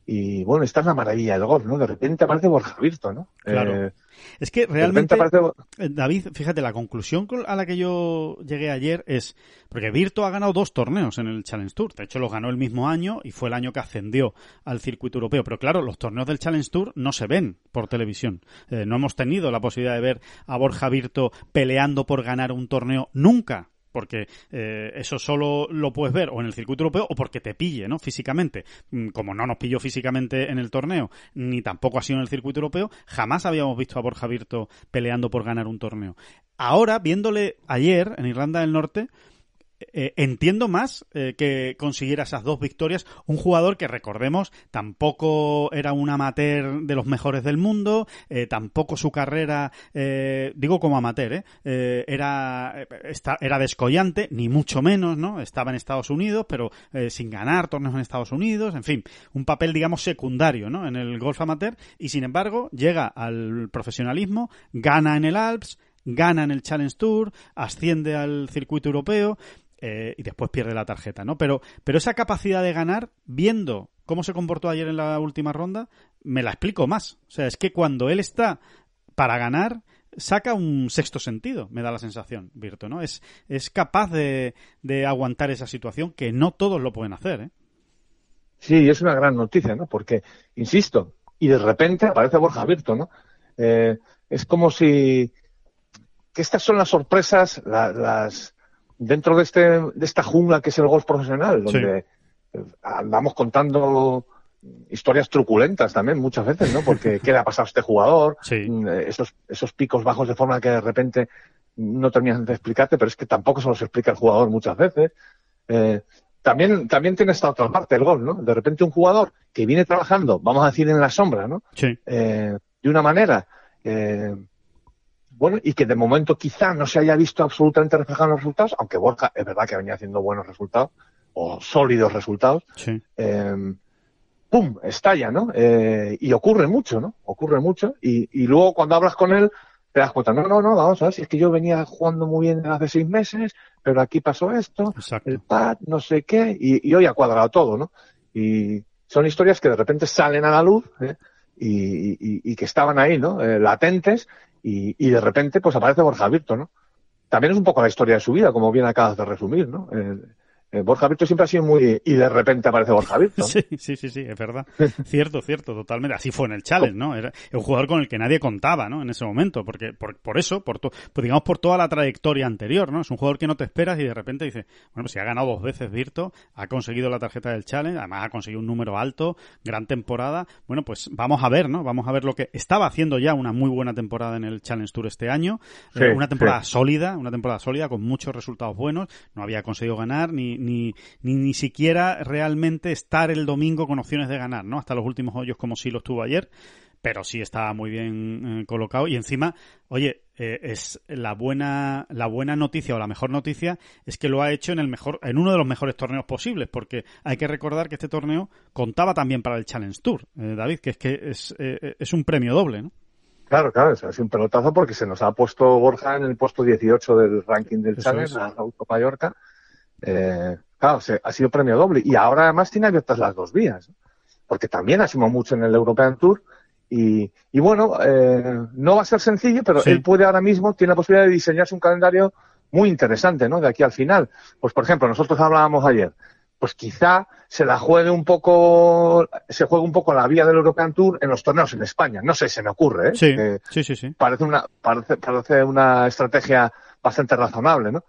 y bueno, esta es la maravilla del golf, ¿no? De repente aparece Borja Virto, ¿no? Claro. Eh, es que realmente, aparece... eh, David, fíjate, la conclusión con- a la que yo llegué ayer es, porque Virto ha ganado dos torneos en el Challenge Tour, de hecho los ganó el mismo año y fue el año que ascendió al circuito europeo, pero claro, los torneos del Challenge Tour no se ven por televisión, Eh, no hemos tenido la posibilidad de ver a Borja Virto peleando por ganar un torneo nunca. Porque eh, eso solo lo puedes ver o en el circuito europeo o porque te pille, ¿no? Físicamente. Mm, Como no nos pilló físicamente en el torneo, ni tampoco ha sido en el circuito europeo, jamás habíamos visto a Borja Virto peleando por ganar un torneo. Ahora, viéndole ayer en Irlanda del Norte, eh, entiendo más eh, que consiguiera esas dos victorias. Un jugador que, recordemos, tampoco era un amateur de los mejores del mundo, eh, tampoco su carrera, digo como amateur, era, esta- era descollante, ni mucho menos, ¿no? Estaba en Estados Unidos, pero sin ganar torneos en Estados Unidos, en fin, un papel, digamos, secundario, ¿no? En el golf amateur, y sin embargo, llega al profesionalismo, gana en el Alps, gana en el Challenge Tour, asciende al circuito europeo eh, y después pierde la tarjeta, ¿no? Pero, pero esa capacidad de ganar, viendo cómo se comportó ayer en la última ronda, me la explico más. O sea, es que cuando él está para ganar, saca un sexto sentido, me da la sensación, Virto, ¿no? Es, es capaz de, de aguantar esa situación que no todos lo pueden hacer, ¿eh? Sí, es una gran noticia, ¿no? Porque, insisto, y de repente aparece Borja Virto, ¿no? Eh, es como si que estas son las sorpresas, la- las dentro de este de esta jungla que es el golf profesional, donde eh, andamos contando historias truculentas también muchas veces, ¿no? Porque [LAUGHS] qué le ha pasado a este jugador, Sí. Mm, eh, esos esos picos bajos de forma que de repente no terminan de explicarte, pero es que tampoco se los explica el jugador muchas veces. Eh, también, también tiene esta otra parte del gol, ¿no? De repente un jugador que viene trabajando, vamos a decir, en la sombra, ¿no? Sí. Eh, de una manera, eh, bueno, y que de momento quizá no se haya visto absolutamente reflejado en los resultados, aunque Borja es verdad que venía haciendo buenos resultados, o sólidos resultados, Sí. eh, ¡pum! estalla, ¿no? Eh, y ocurre mucho, ¿no? Ocurre mucho. Y, y luego cuando hablas con él, te das cuenta, no, no, no, vamos a ver, si es que yo venía jugando muy bien hace seis meses, pero aquí pasó esto, Exacto. el pad, no sé qué, y, y hoy ha cuadrado todo, ¿no? Y son historias que de repente salen a la luz ¿eh? y, y- y que estaban ahí, ¿no? Eh, latentes, y, y de repente pues aparece Borja Virto, ¿no? También es un poco la historia de su vida, como bien acabas de resumir, ¿no? Eh, Borja Virto siempre ha sido muy... y de repente aparece Borja [LAUGHS] Virto. Sí, sí, sí, sí, es verdad. cierto, cierto, totalmente. Así fue en el challenge, ¿no? Era un jugador con el que nadie contaba, ¿no? En ese momento, porque por, por eso, por, to- pues digamos por toda la trayectoria anterior, ¿no? Es un jugador que no te esperas y de repente dice, bueno, pues si ha ganado dos veces Virto, ha conseguido la tarjeta del challenge, además ha conseguido un número alto, gran temporada. Bueno, pues vamos a ver, ¿no? Vamos a ver lo que estaba haciendo ya una muy buena temporada en el Challenge Tour este año, Sí, Eh, una temporada sí. sólida, una temporada sólida con muchos resultados buenos, no había conseguido ganar ni, ni, ni, ni siquiera realmente estar el domingo con opciones de ganar, ¿no? Hasta los últimos hoyos como sí lo estuvo ayer, pero sí estaba muy bien eh, colocado y encima, oye, eh, es la buena la buena noticia o la mejor noticia es que lo ha hecho en el mejor en uno de los mejores torneos posibles, porque hay que recordar que este torneo contaba también para el Challenge Tour, eh, David, que es que es, eh, es un premio doble, ¿no? Claro, claro, es un pelotazo porque se nos ha puesto Borja en el puesto 18 del ranking del Eso Challenge, a Auto Mallorca. Eh, claro, se- ha sido premio doble. Y ahora además tiene abiertas las dos vías. ¿no? Porque también sido mucho en el European Tour. Y, y bueno, eh, no va a ser sencillo, pero Sí. él puede ahora mismo, tiene la posibilidad de diseñarse un calendario muy interesante, ¿no? De aquí al final. Pues por ejemplo, nosotros hablábamos ayer. Pues quizá se la juegue un poco, se juegue un poco la vía del European Tour en los torneos en España. No sé, se me ocurre, ¿eh? Sí, sí, sí, sí. parece una, parece, parece una estrategia bastante razonable, ¿no?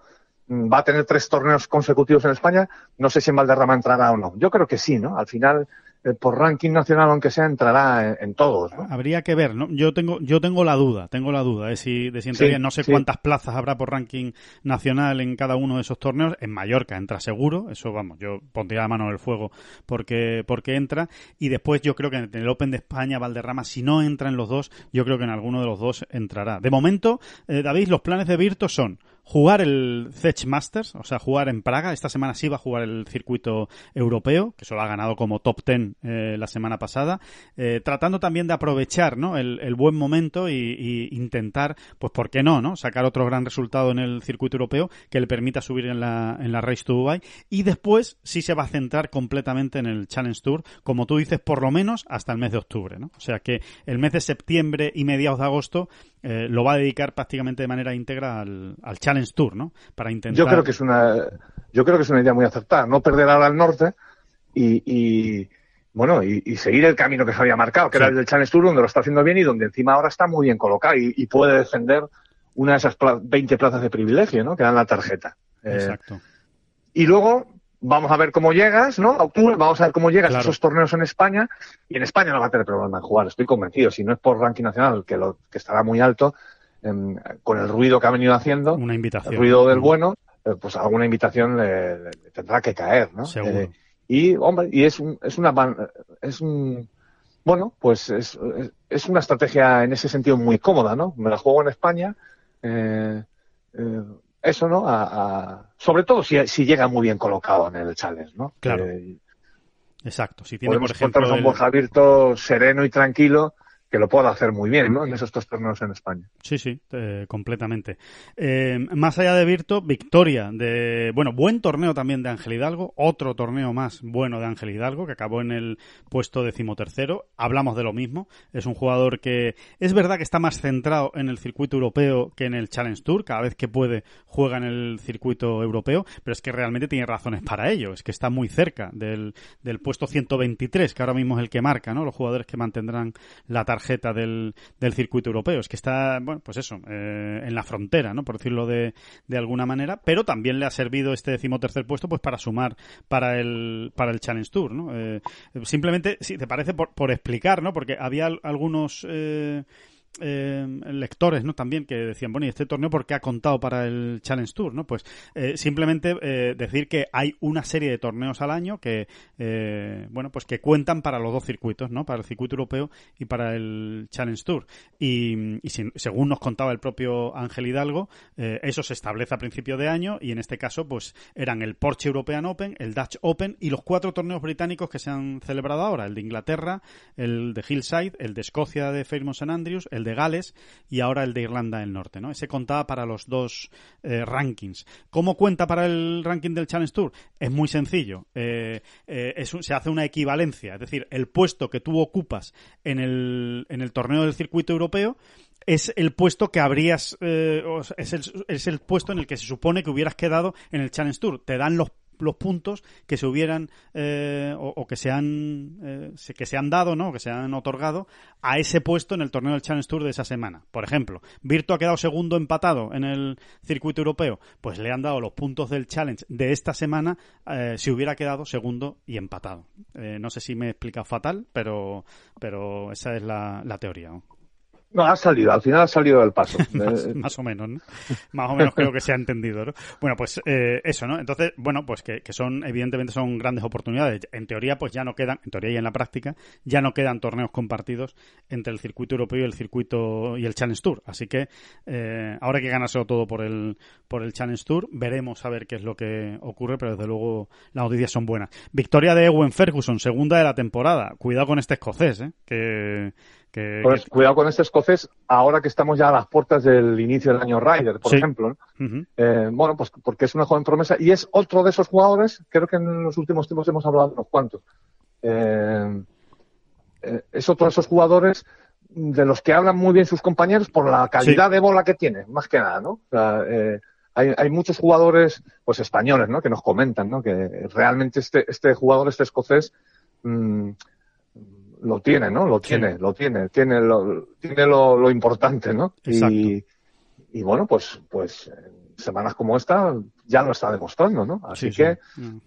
Va a tener tres torneos consecutivos en España. No sé si en Valderrama entrará o no. Yo creo que sí, ¿no? Al final, eh, por ranking nacional, aunque sea, entrará en, en todos, ¿no? Habría que ver, ¿no? Yo tengo, yo tengo la duda, tengo la duda de si, de si entraría. Sí, no sé sí. cuántas plazas habrá por ranking nacional en cada uno de esos torneos. En Mallorca entra seguro, eso vamos, yo pondría la mano en el fuego porque, porque entra. Y después yo creo que en el Open de España, Valderrama, si no entra en los dos, yo creo que en alguno de los dos entrará. De momento, eh, David, los planes de Virto son jugar el Zech Masters, o sea, jugar en Praga. Esta semana sí va a jugar el circuito europeo, que solo ha ganado como top ten eh, la semana pasada, eh, tratando también de aprovechar ¿no? el, buen momento y, intentar, pues, ¿por qué no, no? Sacar otro gran resultado en el circuito europeo que le permita subir en la, en la Race to Dubai. Y después sí se va a centrar completamente en el Challenge Tour, como tú dices, por lo menos hasta el mes de octubre, ¿no? O sea que el mes de septiembre y mediados de agosto eh, lo va a dedicar prácticamente de manera íntegra al, al Challenge Tour, ¿no? Para intentar... Yo creo que es una, yo creo que es una idea muy acertada. No perder ahora al norte y, y bueno, y, seguir el camino que se había marcado, que era el del Challenge Tour, donde lo está haciendo bien y donde encima ahora está muy bien colocado y, puede defender una de esas 20 plazas de privilegio, ¿no? Que dan la tarjeta. Eh, Exacto. y luego vamos a ver cómo llegas, ¿no? A octubre, vamos a ver cómo llegas a esos torneos en España. Y en España no va a tener problema en jugar, estoy convencido. Si no es por ranking nacional, que, lo, que estará muy alto, con el ruido que ha venido haciendo, una invitación. el ruido del bueno, eh, pues alguna invitación le, tendrá que caer, ¿no? Eh, y, hombre, y es, un, es una, es un, bueno, pues es, es, una estrategia en ese sentido muy cómoda, ¿no? Me la juego en España, eh, eso, ¿no? A, sobre todo si, si llega muy bien colocado en el challenge, ¿no? Claro. Exacto. Si tiene, por ejemplo, un Borja Virto sereno y tranquilo que lo pueda hacer muy bien, ¿no? En esos dos torneos en España. Sí, sí, eh, completamente. Eh, más allá de Virto, victoria de, bueno, buen torneo también de Ángel Hidalgo, otro torneo más bueno de Ángel Hidalgo, que acabó en el puesto decimotercero. Hablamos de lo mismo. Es un jugador que es verdad que está más centrado en el circuito europeo que en el Challenge Tour. Cada vez que puede juega en el circuito europeo, pero es que realmente tiene razones para ello. Es que está muy cerca del, del puesto 123, que ahora mismo es el que marca, ¿no? Los jugadores que mantendrán la tarjeta tarjeta del, del circuito europeo. Es que está, bueno, pues eso, eh, en la frontera, ¿no? Por decirlo de, de alguna manera, pero también le ha servido este decimotercer puesto pues para sumar para el, para el Challenge Tour, ¿no? Eh, simplemente, si te parece, por, por explicar, ¿no? Porque había algunos... Eh, eh, lectores, ¿no? También que decían, bueno, ¿y este torneo por qué ha contado para el Challenge Tour, ¿no? Pues eh, simplemente eh, decir que hay una serie de torneos al año que, eh, bueno, pues que cuentan para los dos circuitos, ¿no? Para el circuito europeo y para el Challenge Tour. Y, según nos contaba el propio Ángel Hidalgo, eso se establece a principio de año y en este caso, pues eran el Porsche European Open, el Dutch Open y los cuatro torneos británicos que se han celebrado ahora, el de Inglaterra, el de Hillside, el de Escocia de Fairmont St Andrews, el de Gales y ahora el de Irlanda del Norte, ¿no? Ese contaba para los dos eh, rankings. ¿Cómo cuenta para el ranking del Challenge Tour? Es muy sencillo. Eh, eh, se hace una equivalencia, es decir, el puesto que tú ocupas en el, en el torneo del circuito europeo es el puesto que habrías, es, el, es el puesto en el que se supone que hubieras quedado en el Challenge Tour. Te dan los los puntos que se hubieran eh, o, que se han eh, que se han dado, ¿no? que se han otorgado a ese puesto en el torneo del Challenge Tour de esa semana. Por ejemplo, Virtu ha quedado segundo empatado en el circuito europeo, pues le han dado los puntos del Challenge de esta semana eh, si hubiera quedado segundo y empatado. no sé si me he explicado fatal, pero pero esa es la, la teoría. Ha salido, al final ha salido del paso. [LAUGHS] más, o menos, ¿no? Más o menos creo que se ha entendido, ¿no? Bueno, pues eh, eso, ¿no? Entonces, bueno, pues que, que, son, evidentemente son grandes oportunidades. En teoría, pues ya no quedan, en teoría y en la práctica, ya no quedan torneos compartidos entre el circuito europeo y el circuito y el Challenge Tour. Así que eh, ahora hay que ganarse todo por el, por el Challenge Tour. Veremos a ver qué es lo que ocurre, pero desde luego las noticias son buenas. Victoria de Ewen Ferguson, segunda de la temporada. Cuidado con este escocés, ¿eh? Que pues cuidado con este escocés, ahora que estamos ya a las puertas del inicio del año Ryder, por ejemplo. Eh, bueno, pues porque es una joven promesa y es otro de esos jugadores, creo que en los últimos tiempos hemos hablado de unos cuantos. Eh, eh, es otro de esos jugadores de los que hablan muy bien sus compañeros por la calidad de bola que tiene, más que nada, ¿no? hay, hay, muchos jugadores, pues españoles, ¿no? Que nos comentan, ¿no? Que realmente este, este jugador, este escocés, mmm, lo tiene, ¿no? Lo tiene, lo tiene, tiene lo, tiene lo, lo importante, ¿no? Y, y, bueno, pues, pues semanas como esta ya lo está demostrando, ¿no? Así que mm.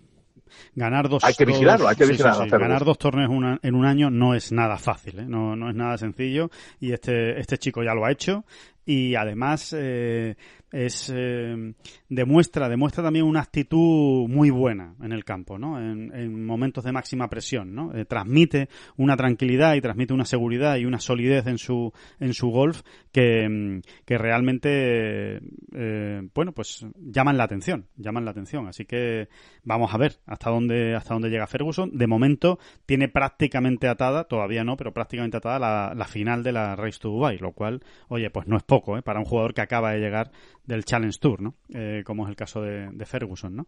ganar dos hay que vigilarlo, hay que vigilarlo. ganar dos torneos en un año no es nada fácil, ¿eh? no, no es nada sencillo y este este chico ya lo ha hecho y además eh, es eh, demuestra demuestra también una actitud muy buena en el campo, ¿no? En, momentos de máxima presión, ¿no? Eh, transmite una tranquilidad y transmite una seguridad y una solidez en su en su golf que, mm, que realmente eh, bueno pues llaman la atención, llaman la atención. Así que vamos a ver hasta dónde hasta dónde llega Ferguson. De momento tiene prácticamente atada, todavía no, pero prácticamente atada la, final de la Race to Dubai, lo cual, oye, pues no es poco, ¿eh? Para un jugador que acaba de llegar del Challenge Tour, ¿no? Eh, como es el caso de, Ferguson, ¿no?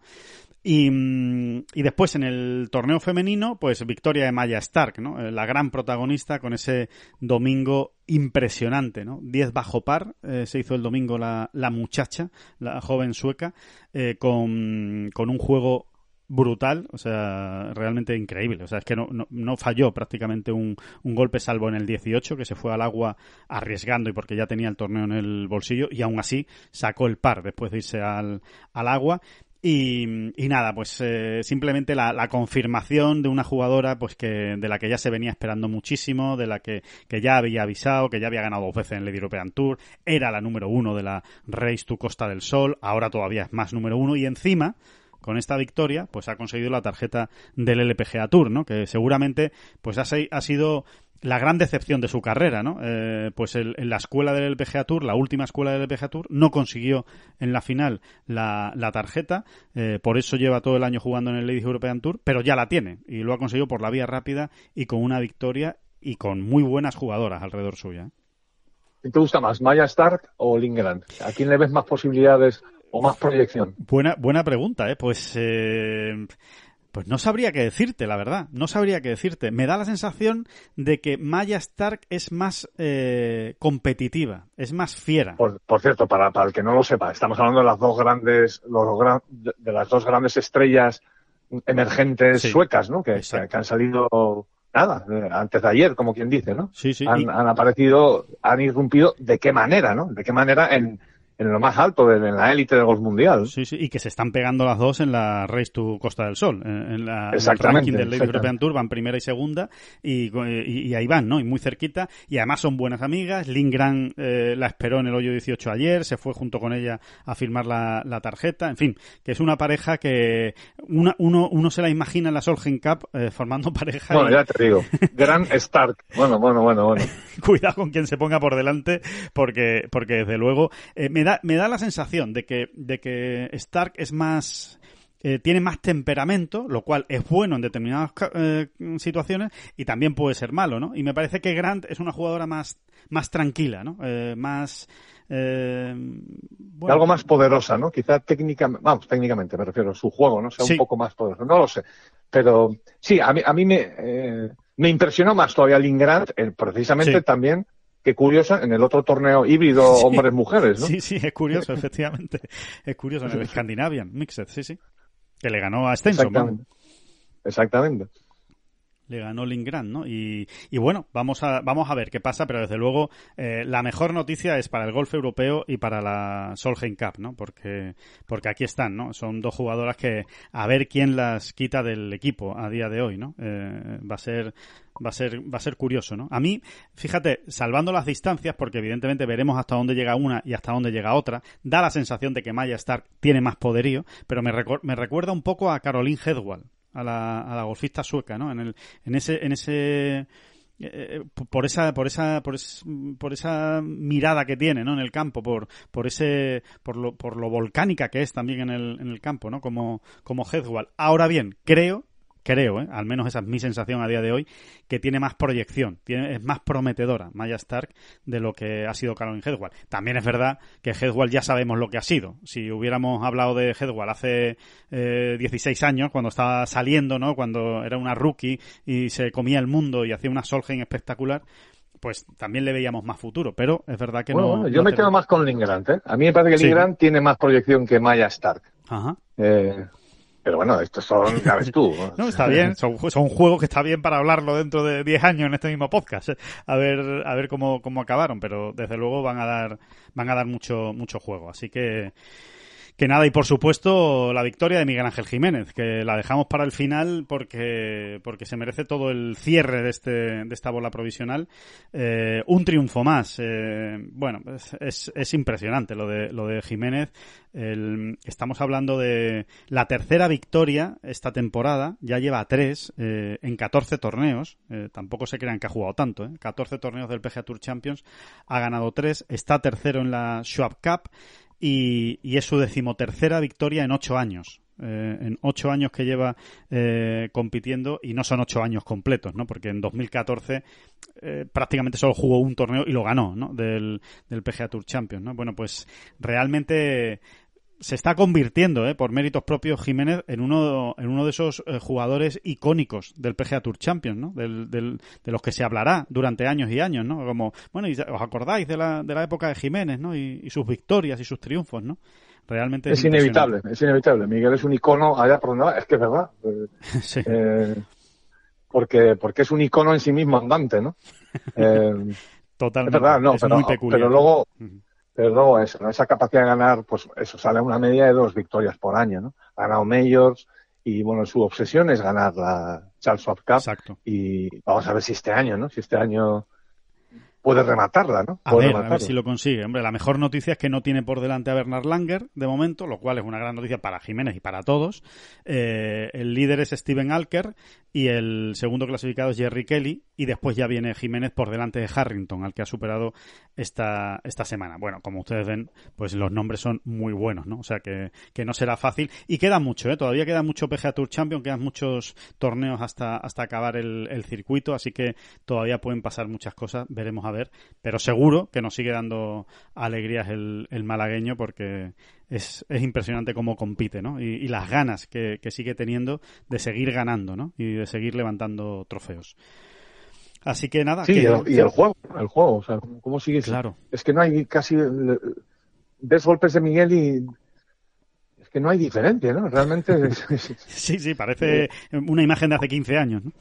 Y, mm, y, después en el torneo femenino, pues victoria de Maya Stark, ¿no? Eh, la gran protagonista con ese domingo impresionante, ¿no? 10 bajo par se hizo el domingo la, la muchacha, la joven sueca, con, con un juego brutal, o sea, realmente increíble. O sea, es que no, no, falló prácticamente un, un, golpe salvo en el 18, que se fue al agua arriesgando y porque ya tenía el torneo en el bolsillo, y aún así sacó el par después de irse al, al agua. Y, y, nada, pues eh, simplemente la, la, confirmación de una jugadora pues que de la que ya se venía esperando muchísimo, de la que, que ya había avisado, que ya había ganado dos veces en el European Tour, era la número uno de la Race to Costa del Sol, ahora todavía es más número uno y encima con esta victoria, pues ha conseguido la tarjeta del LPGA Tour, ¿no? Que seguramente, pues ha, sido la gran decepción de su carrera, ¿no? Eh, pues en la escuela del LPGA Tour, la última escuela del LPGA Tour, no consiguió en la final la, tarjeta, eh, por eso lleva todo el año jugando en el Ladies European Tour, pero ya la tiene y lo ha conseguido por la vía rápida y con una victoria y con muy buenas jugadoras alrededor suya. ¿Te gusta más, Maya Stark o Lindgren? ¿A quién le ves más posibilidades o más proyección? Buena, buena pregunta, ¿eh? Pues, eh, pues no sabría qué decirte, la verdad. No sabría qué decirte. Me da la sensación de que Maya Stark es más eh, competitiva, es más fiera. Por, cierto, para, para, el que no lo sepa, estamos hablando de las dos grandes, los, de las dos grandes estrellas emergentes suecas, ¿no? Que, que, han salido nada, antes de ayer, como quien dice, ¿no? Sí, sí. Han, han aparecido, han irrumpido, ¿de qué manera, no? ¿De qué manera en, en lo más alto, en la élite del golf mundial. Sí, sí, y que se están pegando las dos en la Race to Costa del Sol. En, la, el ranking del Lady European Tour van primera y segunda y, y, ahí van, ¿no? Y muy cerquita. Y además son buenas amigas. Lindgren eh, la esperó en el hoyo 18 ayer, se fue junto con ella a firmar la, la tarjeta. En fin, que es una pareja que una, uno, uno se la imagina en la Solheim Cup eh, formando pareja. Bueno, ya te digo. [LAUGHS] Gran Stark. Bueno, bueno, bueno, bueno. Cuidado con quien se ponga por delante porque, porque desde luego eh, me me da la sensación de que, de que Stark es más, eh, tiene más temperamento, lo cual es bueno en determinadas eh, situaciones y también puede ser malo, ¿no? Y me parece que Grant es una jugadora más, más tranquila, ¿no? Eh, más... Algo más poderosa, ¿no? Quizá técnicamente, vamos, técnicamente me refiero, su juego, ¿no? Sea un poco más poderoso, no lo sé. Pero sí, a mí, a mí me, me impresionó más todavía Lingrand, precisamente también qué curioso, en el otro torneo híbrido hombres-mujeres, ¿no? Sí, sí, es curioso, [LAUGHS] efectivamente. Es curioso, en el Scandinavian Mixed, sí, sí. Que le ganó a Stenson. Exactamente. Exactamente le ganó Lindgren, ¿no? Y, y, bueno, vamos a, vamos a ver qué pasa, pero desde luego eh, la mejor noticia es para el golf europeo y para la Solheim Cup, ¿no? Porque, porque aquí están, ¿no? Son dos jugadoras que a ver quién las quita del equipo a día de hoy, ¿no? Eh, va a ser va a ser va a ser curioso, ¿no? A mí, fíjate, salvando las distancias, porque evidentemente veremos hasta dónde llega una y hasta dónde llega otra, da la sensación de que Maya Stark tiene más poderío, pero me, me recuerda un poco a Caroline Hedwall, a la, a la golfista sueca, ¿no? En, el, en ese, en ese eh, por esa por esa por, por, esa mirada que tiene no en el campo por por ese por lo por lo volcánica que es también en el, en el campo no como como Headwall ahora bien creo creo, ¿eh? al menos esa es mi sensación a día de hoy, que tiene más proyección, tiene, es más prometedora Maya Stark de lo que ha sido Caroline Headwall. También es verdad que Headwall ya sabemos lo que ha sido. Si hubiéramos hablado de Headwall hace eh, 16 años, cuando estaba saliendo, ¿no? cuando era una rookie y se comía el mundo y hacía una Solheim espectacular, pues también le veíamos más futuro, pero es verdad que no. Yo me quedo más con Lingrand, ¿eh? A mí me parece que Lingrand tiene más proyección que Maya Stark. Ajá. Eh, pero bueno, estos son, ya ves tú. [LAUGHS] no, está bien, son, son juegos que está bien para hablarlo dentro de 10 años en este mismo podcast. A ver, a ver cómo, cómo acabaron, pero desde luego van a dar, van a dar mucho, mucho juego. Así que, Que nada, y por supuesto la victoria de Miguel Ángel Jiménez, que la dejamos para el final porque, porque se merece todo el cierre de, este, de esta bola provisional. Eh, un triunfo más. Eh, bueno, es, es, impresionante lo de, lo de Jiménez. Estamos hablando de la tercera victoria esta temporada, ya lleva tres eh, en 14 torneos. Tampoco se crean que ha jugado tanto, ¿eh? 14 torneos del PGA Tour Champions, ha ganado tres, está tercero en la Schwab Cup y, es su decimotercera victoria en ocho años. Eh, en ocho años que lleva eh, compitiendo y no son ocho años completos, ¿no? Porque en 2014 eh, prácticamente solo jugó un torneo y lo ganó, ¿no? Del, del PGA Tour Champions, ¿no? Bueno, pues realmente se está convirtiendo, eh, por méritos propios, Jiménez en uno, en uno de esos eh, jugadores icónicos del PGA Tour Champions, ¿no? Del, del, de los que se hablará durante años y años, ¿no? Como, bueno, ¿os acordáis de la, de la época de Jiménez, ¿no? Y, sus victorias y sus triunfos, ¿no? Realmente es, inevitable, es inevitable. Miguel es un icono allá por donde va, es que es verdad. [LAUGHS] sí. Eh, porque, porque es un icono en sí mismo andante, ¿no? [LAUGHS] Eh, Totalmente. Es verdad, no, es pero, muy peculiar. pero luego, pero luego eso, ¿no? esa capacidad de ganar, pues eso sale a una media de dos victorias por año, ¿no? Ha ganado Majors y bueno, su obsesión es ganar la Charles Schwab Cup. Exacto. Y vamos a ver si este año, ¿no? Si este año puede rematarla, ¿no? A ver, a ver si lo consigue. Hombre, la mejor noticia es que no tiene por delante a Bernard Langer de momento, lo cual es una gran noticia para Jiménez y para todos. Eh, el líder es Steven Alker y el segundo clasificado es Jerry Kelly y después ya viene Jiménez por delante de Harrington, al que ha superado esta, esta semana. Bueno, como ustedes ven, pues los nombres son muy buenos, ¿no? O sea que, que no será fácil. Y queda mucho, ¿eh? Todavía queda mucho PGA Tour Champion, quedan muchos torneos hasta, hasta acabar el, el circuito, así que todavía pueden pasar muchas cosas, veremos a Pero seguro que nos sigue dando alegrías el, el malagueño porque es, es impresionante cómo compite, ¿no? Y, y las ganas que, que sigue teniendo de seguir ganando, ¿no? Y de seguir levantando trofeos. Así que nada. Sí, que- y el, y el juego, el juego, o sea, ¿cómo, sigues? Claro. Es que no hay casi, ves golpes de Miguel y es que no hay diferencia, ¿no? Realmente, [LAUGHS] Sí, sí, parece una imagen de hace 15 años, ¿no?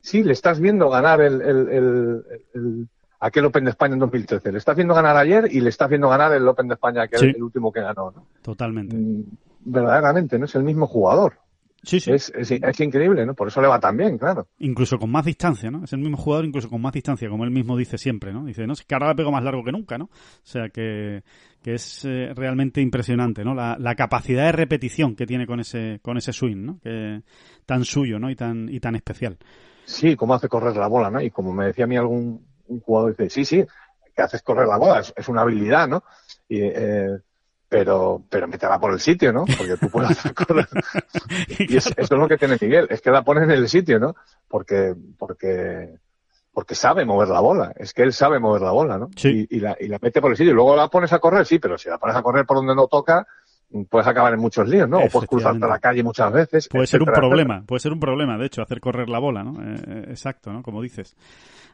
sí, le estás viendo ganar el, el, el- el- aquel Open de España en 2013. Le estás viendo ganar ayer y le estás viendo ganar el Open de España, que Sí. es el último que ganó, ¿no? Totalmente. Mm, Verdaderamente, ¿no? Es el mismo jugador. Sí, sí. Es, es, es increíble, ¿no? Por eso le va tan bien, claro. Incluso con más distancia, ¿no? Es el mismo jugador incluso con más distancia, como él mismo dice siempre, ¿no? Dice, no, es que ahora la pego más largo que nunca, ¿no? O sea que, que es eh, realmente impresionante, ¿no? La, la capacidad de repetición que tiene con ese, con ese swing, ¿no? Que tan suyo, ¿no? Y tan, y tan especial. Sí, cómo hace correr la bola, ¿no? Y como me decía a mí algún un jugador, dice, sí, sí, que haces correr la bola, es, es una habilidad, ¿no? Y, eh, pero, pero métela por el sitio, ¿no? Porque tú puedes hacer [LAUGHS] correr. [LAUGHS] Y es- eso es lo que tiene Miguel, es que la pone en el sitio, ¿no? Porque, porque, porque sabe mover la bola, es que él sabe mover la bola, ¿no? Sí. Y, y la, y la mete por el sitio y luego la pones a correr, sí, pero si la pones a correr por donde no toca, puedes acabar en muchos líos, ¿no? O puedes cruzarte la calle muchas veces. Puede ser un etcétera, problema, puede ser un problema, de hecho, hacer correr la bola, ¿no? Eh, exacto, ¿no? Como dices.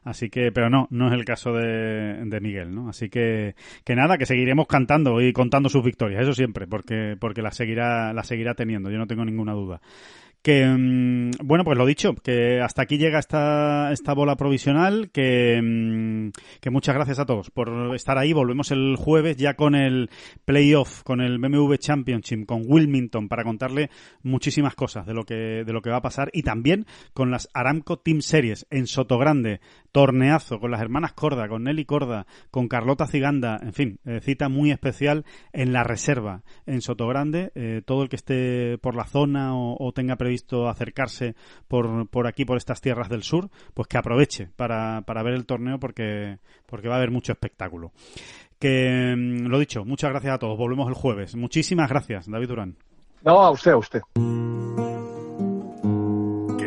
Así que, pero no, no es el caso de, de Miguel, ¿no? Así que, que nada, que seguiremos cantando y contando sus victorias, eso siempre, porque, porque las seguirá, las seguirá teniendo, yo no tengo ninguna duda. Que, mm, bueno, pues lo dicho, que hasta aquí llega esta, esta bola provisional, que, mm, que muchas gracias a todos por estar ahí. Volvemos el jueves ya con el playoff, con el BMW Championship, con Wilmington, para contarle muchísimas cosas de lo que, de lo que va a pasar y también con las Aramco Team Series en Sotogrande, torneazo con las hermanas Corda, con Nelly Corda, con Carlota Ciganda, en fin, eh, cita muy especial en la reserva en Sotogrande. Eh, todo el que esté por la zona o, o tenga previsto acercarse por, por aquí, por estas tierras del sur, pues que aproveche para, para ver el torneo porque, porque va a haber mucho espectáculo. Que mm, lo dicho, muchas gracias a todos. Volvemos el jueves. Muchísimas gracias, David Durán. No, a usted, a usted.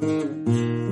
thank you